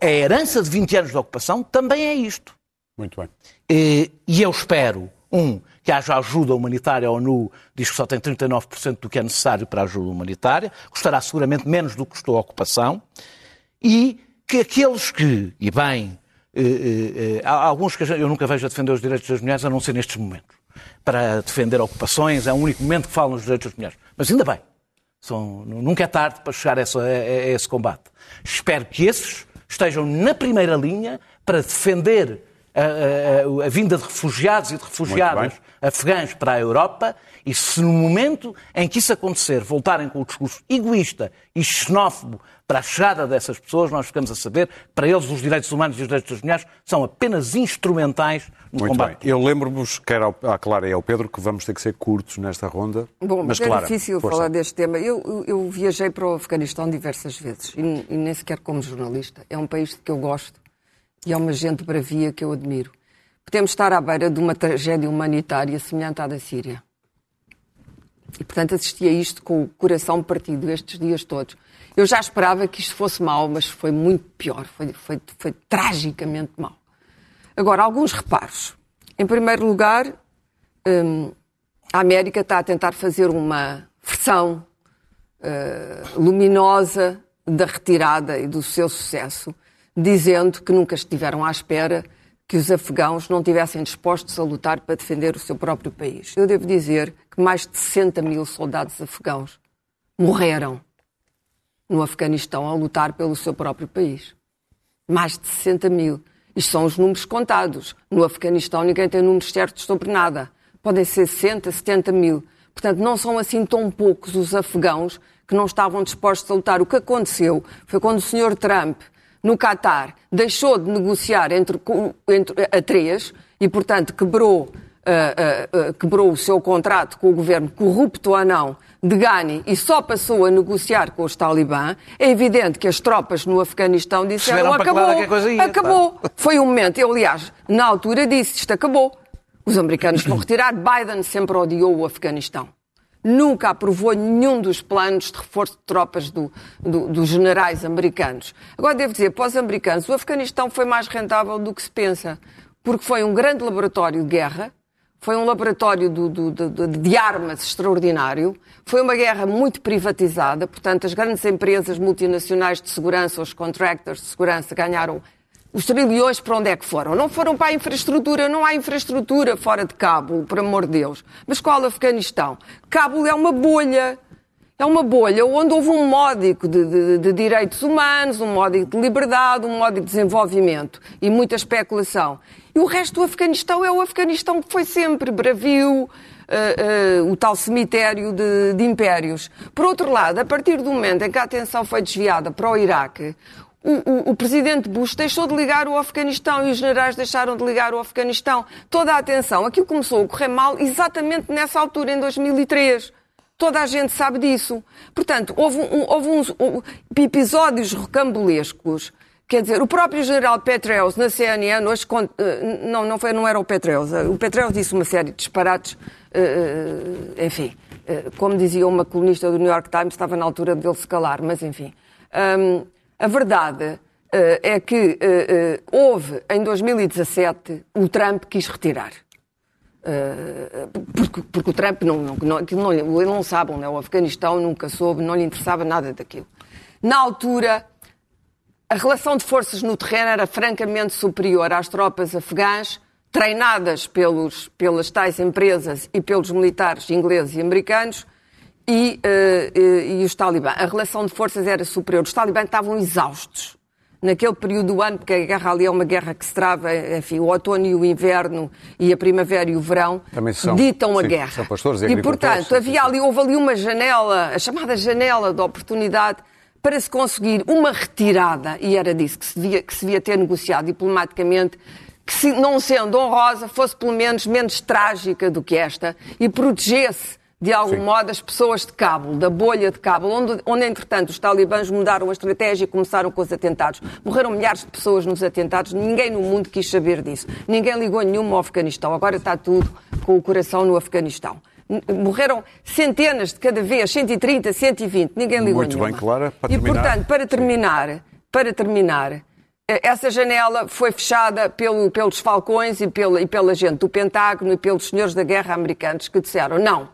a herança de 20 anos de ocupação também é isto. Muito bem. Eh, E eu espero Um, que haja ajuda humanitária. A ONU diz que só tem 39% do que é necessário para a ajuda humanitária. Custará seguramente menos do que custou a ocupação. E que aqueles que, e bem, eh, eh, há alguns que eu nunca vejo a defender os direitos das mulheres, a não ser nestes momentos. Para defender ocupações, é o único momento que falam nos direitos das mulheres. Mas ainda bem. São, nunca é tarde para chegar a, essa, a, a esse combate. Espero que esses estejam na primeira linha para defender a, a, a, vinda de refugiados e de refugiadas afegãs para a Europa e se no momento em que isso acontecer voltarem com o discurso egoísta e xenófobo para a chegada dessas pessoas, nós ficamos a saber que para eles os direitos humanos e os direitos das mulheres são apenas instrumentais no Muito combate. Bem. Eu lembro-vos, quer à Clara e ao Pedro, que vamos ter que ser curtos nesta ronda. Bom, mas, mas é Clara, difícil força. falar deste tema. Eu, eu, eu, viajei para o Afeganistão diversas vezes e, e nem sequer como jornalista. É um país que eu gosto e é uma gente bravia que eu admiro. Podemos estar à beira de uma tragédia humanitária semelhante à da Síria. E, portanto, assisti a isto com o coração partido estes dias todos. Eu já esperava que isto fosse mau, mas foi muito pior. Foi, foi, foi tragicamente mau. Agora, alguns reparos. Em primeiro lugar, hum, a América está a tentar fazer uma versão uh, luminosa da retirada e do seu sucesso, dizendo que nunca estiveram à espera que os afegãos não tivessem dispostos a lutar para defender o seu próprio país. Eu devo dizer que mais de 60 mil soldados afegãos morreram no Afeganistão a lutar pelo seu próprio país. Mais de 60 mil. Isto são os números contados. No Afeganistão ninguém tem números certos sobre nada. Podem ser 60, 70 mil. Portanto, não são assim tão poucos os afegãos que não estavam dispostos a lutar. O que aconteceu foi quando o Sr. Trump, no Qatar, deixou de negociar entre, entre a três e, portanto, quebrou, uh, uh, uh, quebrou o seu contrato com o governo, corrupto ou não, de Ghani e só passou a negociar com os talibã, é evidente que as tropas no Afeganistão disseram acabou, ia, acabou. Tá? Foi um momento, eu aliás, na altura disse, isto acabou. Os americanos vão retirar. Biden sempre odiou o Afeganistão. Nunca aprovou nenhum dos planos de reforço de tropas do, do, dos generais americanos. Agora, devo dizer, para os americanos, o Afeganistão foi mais rentável do que se pensa, porque foi um grande laboratório de guerra, foi um laboratório do, do, do, de armas extraordinário, foi uma guerra muito privatizada, portanto, as grandes empresas multinacionais de segurança, os contractors de segurança, ganharam os trilhões para onde é que foram? Não foram para a infraestrutura, não há infraestrutura fora de Cábul, por amor de Deus. Mas qual o Afeganistão? Cábul é uma bolha. É uma bolha onde houve um módico de, de, de, direitos humanos, um módico de liberdade, um módico de desenvolvimento e muita especulação. E o resto do Afeganistão é o Afeganistão que foi sempre bravio, uh, uh, o tal cemitério de, de impérios. Por outro lado, a partir do momento em que a atenção foi desviada para o Iraque, o, o, o, presidente Bush deixou de ligar o Afeganistão e os generais deixaram de ligar o Afeganistão. Toda a atenção. Aquilo começou a correr mal exatamente nessa altura, em 2003. Toda a gente sabe disso. Portanto, houve, um, houve uns um, episódios rocambolescos. Quer dizer, o próprio general Petraeus, na CNN, hoje, não, não, foi, não era o Petraeus. O Petraeus disse uma série de disparates, enfim, como dizia uma colunista do New York Times, estava na altura dele se calar, mas enfim. Um, a verdade uh, é que uh, uh, houve, em 2017, o Trump quis retirar. Porque, porque, o Trump não, não, não, não, não sabe onde é o Afeganistão, nunca soube, não lhe interessava nada daquilo. Na altura, a relação de forças no terreno era francamente superior às tropas afegãs, treinadas pelos, pelas tais empresas e pelos militares ingleses e americanos, e, uh, e, os talibã. A relação de forças era superior. Os talibã estavam exaustos. Naquele período do ano, porque a guerra ali é uma guerra que se trava, enfim, o outono e o inverno e a primavera e o verão são, ditam a sim, guerra. São pastores e, e portanto, havia ali, houve ali uma janela, a chamada janela de oportunidade para se conseguir uma retirada, e era disso que se devia, que se devia ter negociado diplomaticamente, que se, não sendo honrosa, fosse pelo menos menos trágica do que esta, e protegesse de algum Sim. modo, as pessoas de Cabo, da bolha de Cabo, onde, onde, entretanto, os talibãs mudaram a estratégia e começaram com os atentados. Morreram milhares de pessoas nos atentados, ninguém no mundo quis saber disso. Ninguém ligou nenhuma ao Afeganistão. Agora está tudo com o coração no Afeganistão. Morreram centenas de cada vez, 130, 120, ninguém ligou Muito nenhuma. bem, Clara, para e, terminar. portanto, para terminar, para terminar, eh, essa janela foi fechada pelo, pelos falcões e pela, e pela gente do Pentágono e pelos senhores da guerra americanos que disseram não,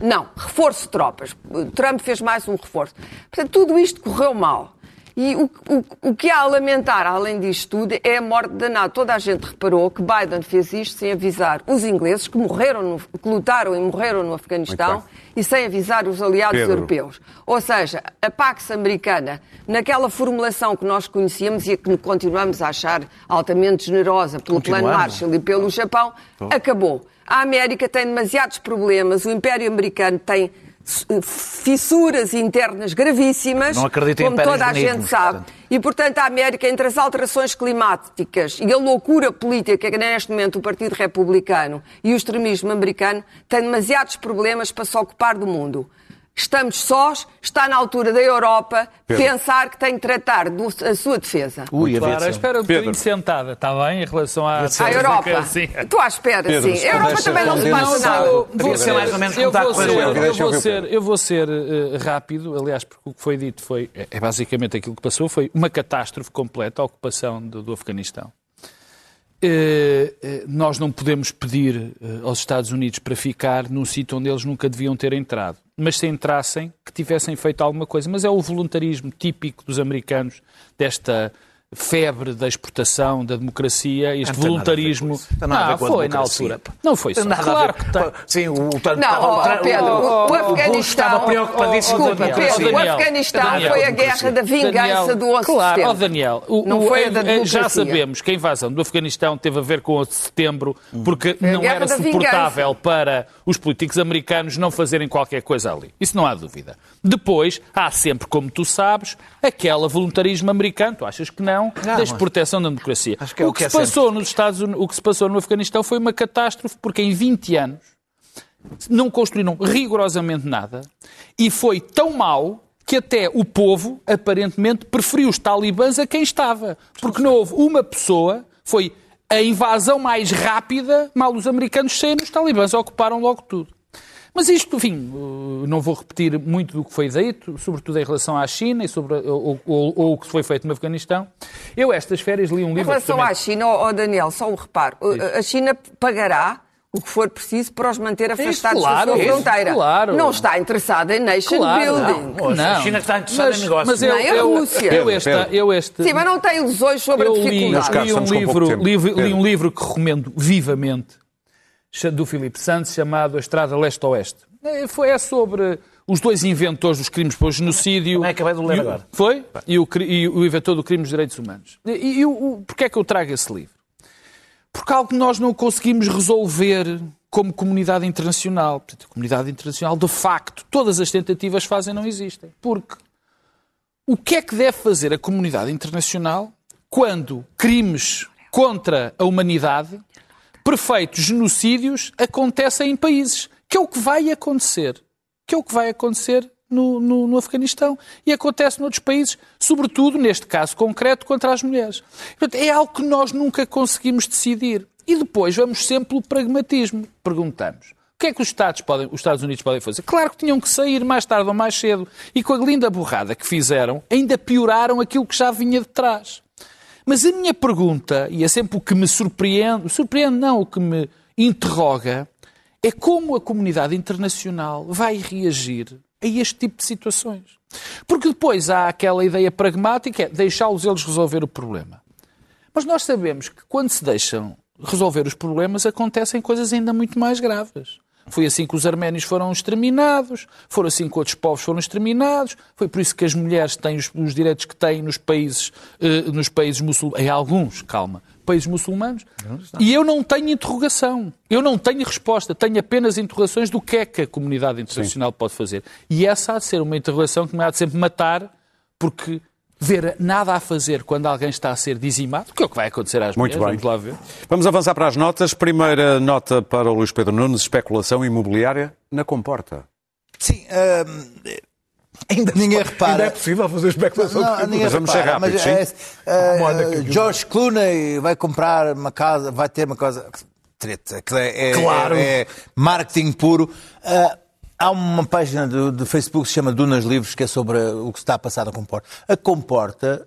não, reforço de tropas. Trump fez mais um reforço. Portanto, tudo isto correu mal. E o, o, o que há a lamentar, além disto tudo, é a morte da NATO. Toda a gente reparou que Biden fez isto sem avisar os ingleses que morreram, no, que lutaram e morreram no Afeganistão e sem avisar os aliados Pedro. europeus. Ou seja, a Pax americana, naquela formulação que nós conhecíamos e a que continuamos a achar altamente generosa pelo Plano. Marshall e pelo Japão, acabou. A América tem demasiados problemas, o Império Americano tem eh, fissuras internas gravíssimas, como toda a gente sabe. portanto. E, portanto, a América, entre as alterações climáticas e a loucura política que neste momento o Partido Republicano e o extremismo americano, tem demasiados problemas para se ocupar do mundo. Estamos sós, está na altura da Europa Pedro. pensar que tem que tratar da sua defesa. Ui, ser. espera um bocadinho sentada, está bem? Em relação à... A Europa. Sim. Estou à espera, Pedro, sim. A Europa também não se passa nada. eu Devia ser mais ou menos eu como vou a ser, eu vou ser, eu vou ser eh, rápido, aliás, porque o que foi dito foi, é, é basicamente aquilo que passou, foi uma catástrofe completa, a ocupação do, do Afeganistão. Eh, eh, nós não podemos pedir eh, aos Estados Unidos para ficar num sítio onde eles nunca deviam ter entrado. Mas se entrassem, que tivessem feito alguma coisa. Mas é o voluntarismo típico dos americanos, desta febre da exportação, da democracia, este Não voluntarismo. isso. Com a foi na altura. Não foi só. Tem nada a Claro que tem. Sim, o, o, Não, Pedro, o, o Bush Afeganistão. estava preocupadíssimo Desculpa, com a democracia. Pedro, o Afeganistão Daniel, foi a guerra da vingança Daniel, do 11 de Claro, setembro. ó Daniel, o- Não o- foi a da democracia. já sabemos que a invasão do Afeganistão teve a ver com o 11 de setembro, porque não era suportável para os políticos americanos não fazerem qualquer coisa ali. Isso não há dúvida. Depois, há sempre, como tu sabes, aquele voluntarismo americano, tu achas que não, da mas- proteção da democracia. Acho que é o que, que é se passou nos Estados Unidos, o que se passou no Afeganistão foi uma catástrofe, porque em 20 anos não construíram rigorosamente nada e foi tão mau que até o povo, aparentemente, preferiu os talibãs a quem estava. Porque não houve uma pessoa, foi a invasão mais rápida, mal os americanos saíram, os talibãs ocuparam logo tudo. Mas isto, enfim, uh, não vou repetir muito do que foi dito, sobretudo em relação à China e sobre ou, ou- ou o que foi feito no Afeganistão. Eu, estas férias, li um Em livro... relação à absolutamente- China, ó ó, Daniel, só um reparo. A China pagará o que for preciso para os manter afastados claro, da sua isso, fronteira. claro. Não está interessada em nation Claro, building. não, Não, a China está interessada em negócios. Mas eu, Nem a Rússia. eu, esta, eu este, Sim, mas não tem ilusões sobre eu a li, dificuldade. Carlos, li um livro, li, li um livro que recomendo vivamente, do Filipe Santos, chamado A Estrada Leste-Oeste. É, foi, é sobre os dois inventores dos crimes pelo genocídio. Também acabei de ler agora. Foi? E o, e o inventor do crime dos direitos humanos. E, e o, porquê é que eu trago esse livro? Porque algo que nós não conseguimos resolver como comunidade internacional. Portanto, a comunidade internacional, de facto, todas as tentativas fazem não existem. Porque o que é que deve fazer a comunidade internacional quando crimes contra a humanidade, perfeitos genocídios, acontecem em países? Que é o que vai acontecer. Que é o que vai acontecer no, no, no Afeganistão. E acontece noutros países, sobretudo, neste caso concreto, contra as mulheres. Portanto, é algo que nós nunca conseguimos decidir. E depois vamos sempre pelo pragmatismo. Perguntamos. O que é que os Estados, podem, os Estados Unidos podem fazer? Claro que tinham que sair mais tarde ou mais cedo. E com a linda borrada que fizeram, ainda pioraram aquilo que já vinha de trás. Mas a minha pergunta, e é sempre o que me surpreende, surpreende não, o que me interroga, é como a comunidade internacional vai reagir a este tipo de situações. Porque depois há aquela ideia pragmática, é deixá-los eles resolver o problema. Mas nós sabemos que quando se deixam resolver os problemas, acontecem coisas ainda muito mais graves. Foi assim que os arménios foram exterminados, foram assim que outros povos foram exterminados, foi por isso que as mulheres têm os, os direitos que têm nos países, eh, nos países muçulmanos, em alguns, calma, países muçulmanos. E eu não tenho interrogação, eu não tenho resposta, tenho apenas interrogações do que é que a comunidade internacional pode fazer. E essa há de ser uma interrogação que me há de sempre matar, porque ver nada a fazer quando alguém está a ser dizimado, que é o que vai acontecer às Muito mulheres, bem. vamos lá ver. Vamos avançar para as notas. Primeira nota para o Luís Pedro Nunes, especulação imobiliária na comporta. Sim, hum, ainda ninguém repara. Ainda é possível fazer especulação. Não, ninguém Mas vamos ser repara, rápidos, mas, sim? é, é, que- George Clooney vai comprar uma casa, vai ter uma casa. Treta, é, é- Claro. é, é marketing puro. Ah, há uma página do, do Facebook que se chama Dunas Livres, que é sobre o que está a passar na Comporta. A Comporta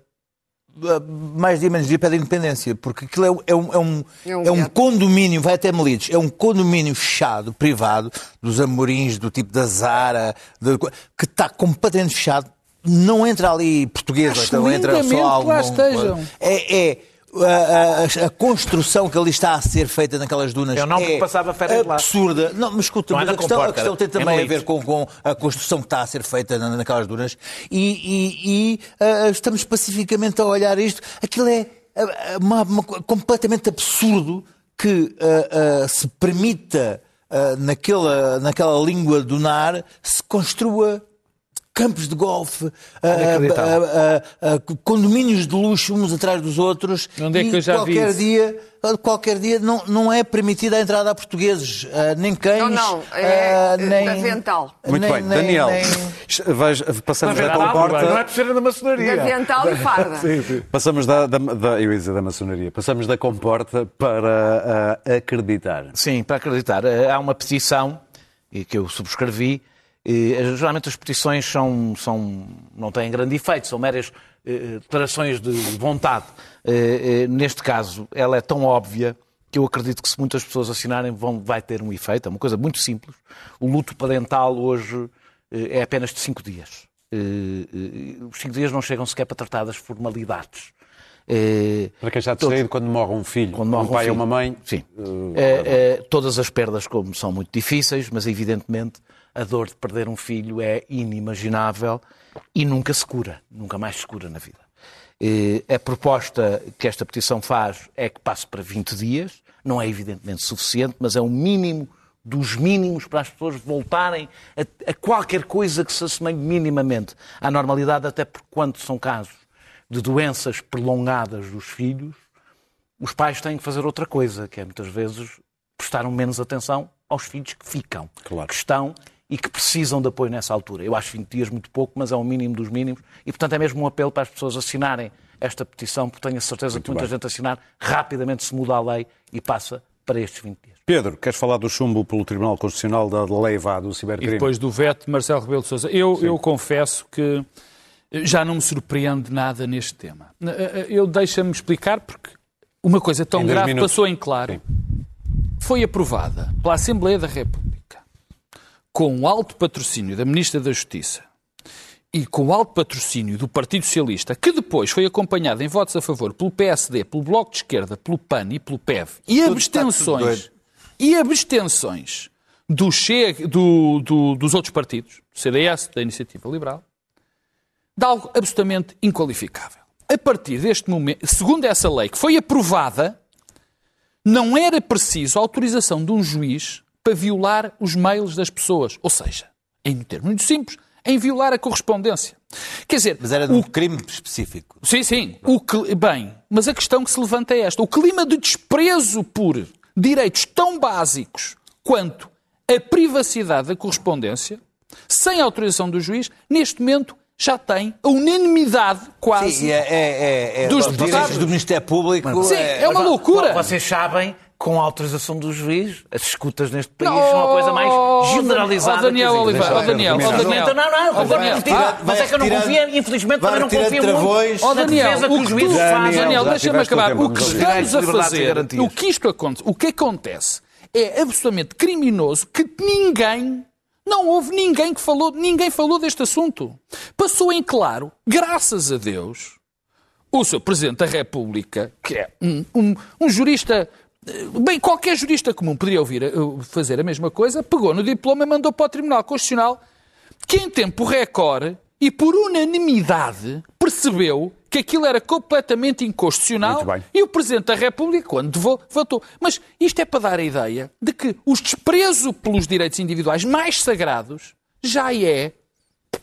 uh, mais dia menos dia pede independência, porque aquilo é, um- é um, é, um, É um é condomínio, vai até Melides, é um condomínio fechado, privado, dos Amorins, do tipo da Zara, de- que está completamente fechado. Não entra ali português, então entra só lá estejam. É, é a, a- a construção que ali está a ser feita naquelas dunas Eu não, é passava férias lá. absurda. Não, mas escuta, Não mas a questão, a questão tem também a ver com, com a construção que está a ser feita na- naquelas dunas e, e- e, ah, estamos pacificamente a olhar isto. Aquilo é uma- uma co- completamente absurdo que ah, se permita naquela, naquela língua dunar se construa campos de golfe, ah, ah, ah, condomínios de luxo uns atrás dos outros. Onde é que e eu já vi qualquer isso? dia, qualquer dia não, não é permitida a entrada a portugueses, nem cães, Não, não, é nem avental. Muito nem- bem, nem- Daniel, nem- veja- passamos da Não é comporta. pulseira da maçonaria. Avental e farda. Passamos da, da, da, eu ia dizer da maçonaria, passamos da comporta para ah, acreditar. Sim, para acreditar. Eh, Há uma petição eh, que eu subscrevi. Eh, Geralmente as petições são, são, não têm grande efeito, são meras eh, declarações de vontade. Eh, eh, Neste caso, ela é tão óbvia que eu acredito que se muitas pessoas assinarem vão, vai ter um efeito. É uma coisa muito simples. O luto parental hoje eh, é apenas de cinco dias. Eh, eh, Os cinco dias não chegam sequer para tratar das formalidades. Eh, Para quem está distraído, quando morre um filho, quando morre um pai filho. ou uma mãe. Sim. uh, Eh, eh, todas as perdas como são muito difíceis, mas evidentemente a dor de perder um filho é inimaginável e nunca se cura, nunca mais se cura na vida. A proposta que esta petição faz é que passe para 20 dias, não é evidentemente suficiente, mas é o mínimo dos mínimos para as pessoas voltarem a, a qualquer coisa que se assemelhe minimamente à normalidade, até porque quando são casos de doenças prolongadas dos filhos, os pais têm que fazer outra coisa, que é muitas vezes prestar menos atenção aos filhos que ficam, Claro. que estão e que precisam de apoio nessa altura. Eu acho 20 dias muito pouco, mas é o mínimo dos mínimos e, portanto, é mesmo um apelo para as pessoas assinarem esta petição, porque tenho a certeza que muita bem. gente assinar, rapidamente se muda a lei e passa para estes 20 dias. Pedro, queres falar do chumbo pelo Tribunal Constitucional da lei vá do E cibercrime? depois do veto de Marcelo Rebelo de Sousa. Eu, eu confesso que já não me surpreende nada neste tema. Eu deixa-me explicar porque uma coisa tão grave minutos. passou em claro. Sim. Foi aprovada pela Assembleia da República com o alto patrocínio da Ministra da Justiça e com o alto patrocínio do Partido Socialista, que depois foi acompanhado em votos a favor pelo PSD, pelo Bloco de Esquerda, pelo PAN e pelo PEV, e Tudo abstenções, e abstenções do Chega, do- do- dos outros partidos, do CDS, da Iniciativa Liberal, de algo absolutamente inqualificável. A partir deste momento, segundo essa lei que foi aprovada, não era preciso autorização de um juiz para violar os mails das pessoas. Ou seja, em termos muito simples, em violar a correspondência. Quer dizer, Mas era de o um crime específico. Sim, sim. O que- bem, mas a questão que se levanta é esta. O clima de desprezo por direitos tão básicos quanto a privacidade da correspondência, sem autorização do juiz, neste momento já tem a unanimidade quase. Sim, é, é, é, é Dos os deputados. do Ministério Público. Sim, é uma loucura. Vocês sabem, com a autorização do juiz, as escutas neste país Não, são a coisa mais oh, generalizada. oh, Daniel. Oliveira, oh, Daniel, oh, Daniel. Não, não, Oh, concordo Daniel. contigo. Ah, mas é que eu não confio, infelizmente também não confio muito na Daniel, defesa que o que tu- Daniel, fazem. Daniel, deixa-me acabar. O que estamos a fazer, o que isto acontece, o que acontece é absolutamente criminoso que ninguém, não houve ninguém que falou, ninguém falou deste assunto. Passou em claro, graças a Deus, o seu Presidente da República, que é um, um- um jurista. Bem, qualquer jurista comum poderia ouvir, eh, fazer a mesma coisa, pegou no diploma e mandou para o Tribunal Constitucional, que em tempo recorde e por unanimidade percebeu que aquilo era completamente inconstitucional e o Presidente da República, quando votou. Mas isto é para dar a ideia de que o desprezo pelos direitos individuais mais sagrados já é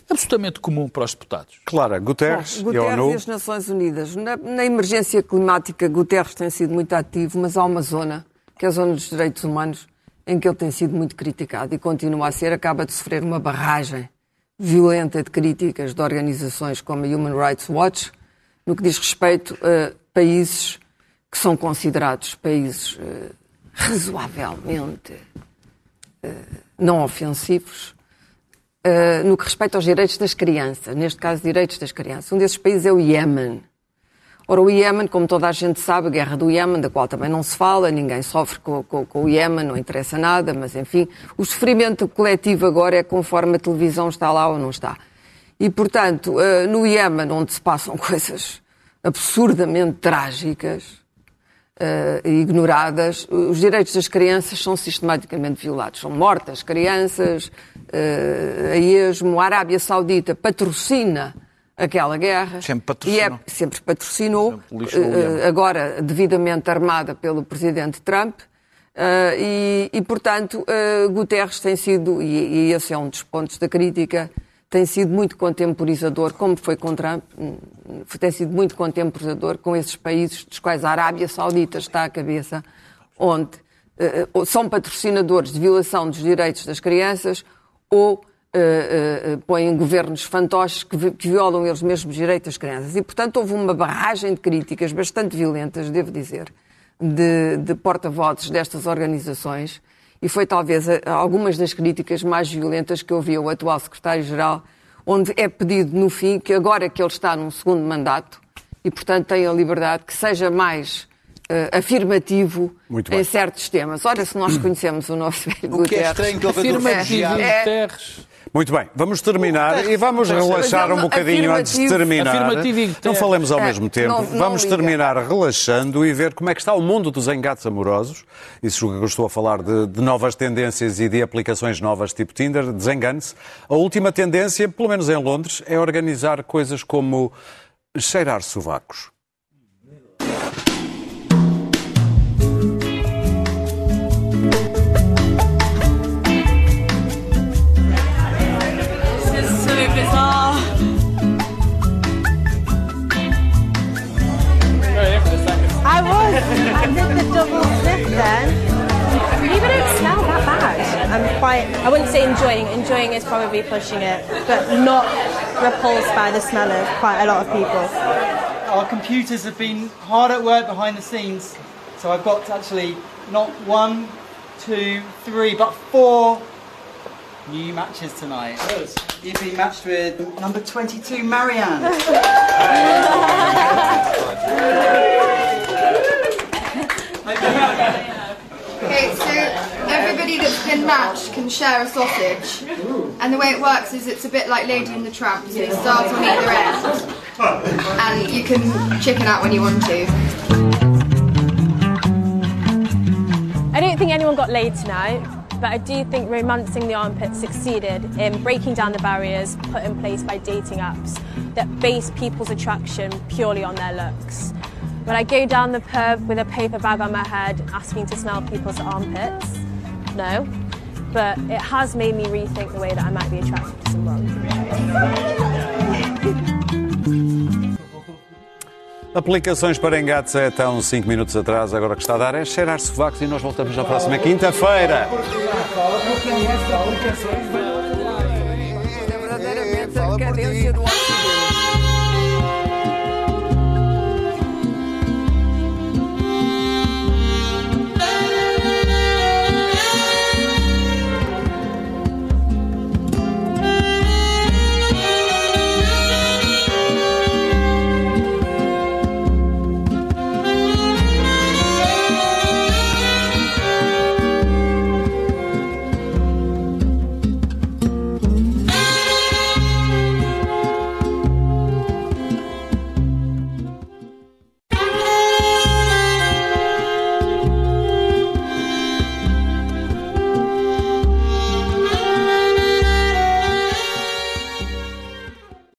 absolutamente comum para os deputados. Clara, Guterres, e a Guterres ONU. e as Nações Unidas. Na, na emergência climática, Guterres tem sido muito ativo, mas há uma zona, que é a zona dos direitos humanos, em que ele tem sido muito criticado e continua a ser, acaba de sofrer uma barragem violenta de críticas de organizações como a Human Rights Watch, no que diz respeito a países que são considerados países eh, razoavelmente eh, não ofensivos, Uh, no que respeita aos direitos das crianças, neste caso, direitos das crianças. Um desses países é o Iémen. Ora, o Iémen, como toda a gente sabe, a guerra do Iémen, da qual também não se fala, ninguém sofre com, com, com o Iémen, não interessa nada, mas enfim, o sofrimento coletivo agora é conforme a televisão está lá ou não está. E, portanto, eh, no Iémen, onde se passam coisas absurdamente trágicas, uh, ignoradas, os direitos das crianças são sistematicamente violados. São mortas crianças, uh, a esmo, a Arábia Saudita patrocina aquela guerra. Sempre patrocinou. E é, sempre patrocinou, Sempre uh, agora devidamente armada pelo presidente Trump. Uh, e, e, portanto, uh, Guterres tem sido, e, e esse é um dos pontos da crítica, tem sido muito contemporizador, como foi com Trump, tem sido muito contemporizador com esses países dos quais a Arábia Saudita está à cabeça, onde uh, são patrocinadores de violação dos direitos das crianças ou uh, uh, põem governos fantoches que, que violam eles mesmos os direitos das crianças. E, portanto, houve uma barragem de críticas bastante violentas, devo dizer, de, de porta-vozes destas organizações e foi talvez algumas das críticas mais violentas que eu vi ao atual secretário-geral, onde é pedido no fim que agora que ele está num segundo mandato e portanto tem a liberdade que seja mais eh, afirmativo em certos temas. Ora, se nós conhecemos o nosso velho O que é Guterres, estranho que ele Afirmativo. É. Guterres. Muito bem, vamos terminar e vamos relaxar um bocadinho antes de terminar. Não falemos ao É, mesmo tempo. vamos terminar relaxando e ver como é que está o mundo dos engates amorosos. Isso que eu estou a falar de, de novas tendências e de aplicações novas tipo Tinder, desengane-se. A última tendência, pelo menos em Londres, é organizar coisas como cheirar sovacos. Did double sniff then. You even don't smell that bad. I'm quite. I wouldn't say enjoying. Enjoying is probably pushing it, but not repulsed by the smell of quite a lot of people. our computers have been hard at work behind the scenes. So I've got actually not one, two, three, but four new matches tonight. You've been matched with number 22, Marianne. matched can share a sausage. And the way it works is it's a bit like Lady in the Tramp, so you start on either end. And you can chicken out when you want to. I don't think anyone got laid tonight, but I do think romancing the armpit succeeded in breaking down the barriers put in place by dating apps that base people's attraction purely on their looks. When I go down the pub with a paper bag on my head asking to smell people's armpits, no. But it has made me rethink the way that I might be attracted to someone. Aplicações para engates é tão 5 minutos atrás, agora que está a dar é cheirar sovacos e nós voltamos na próxima quinta-feira. é verdadeiramente a decadência do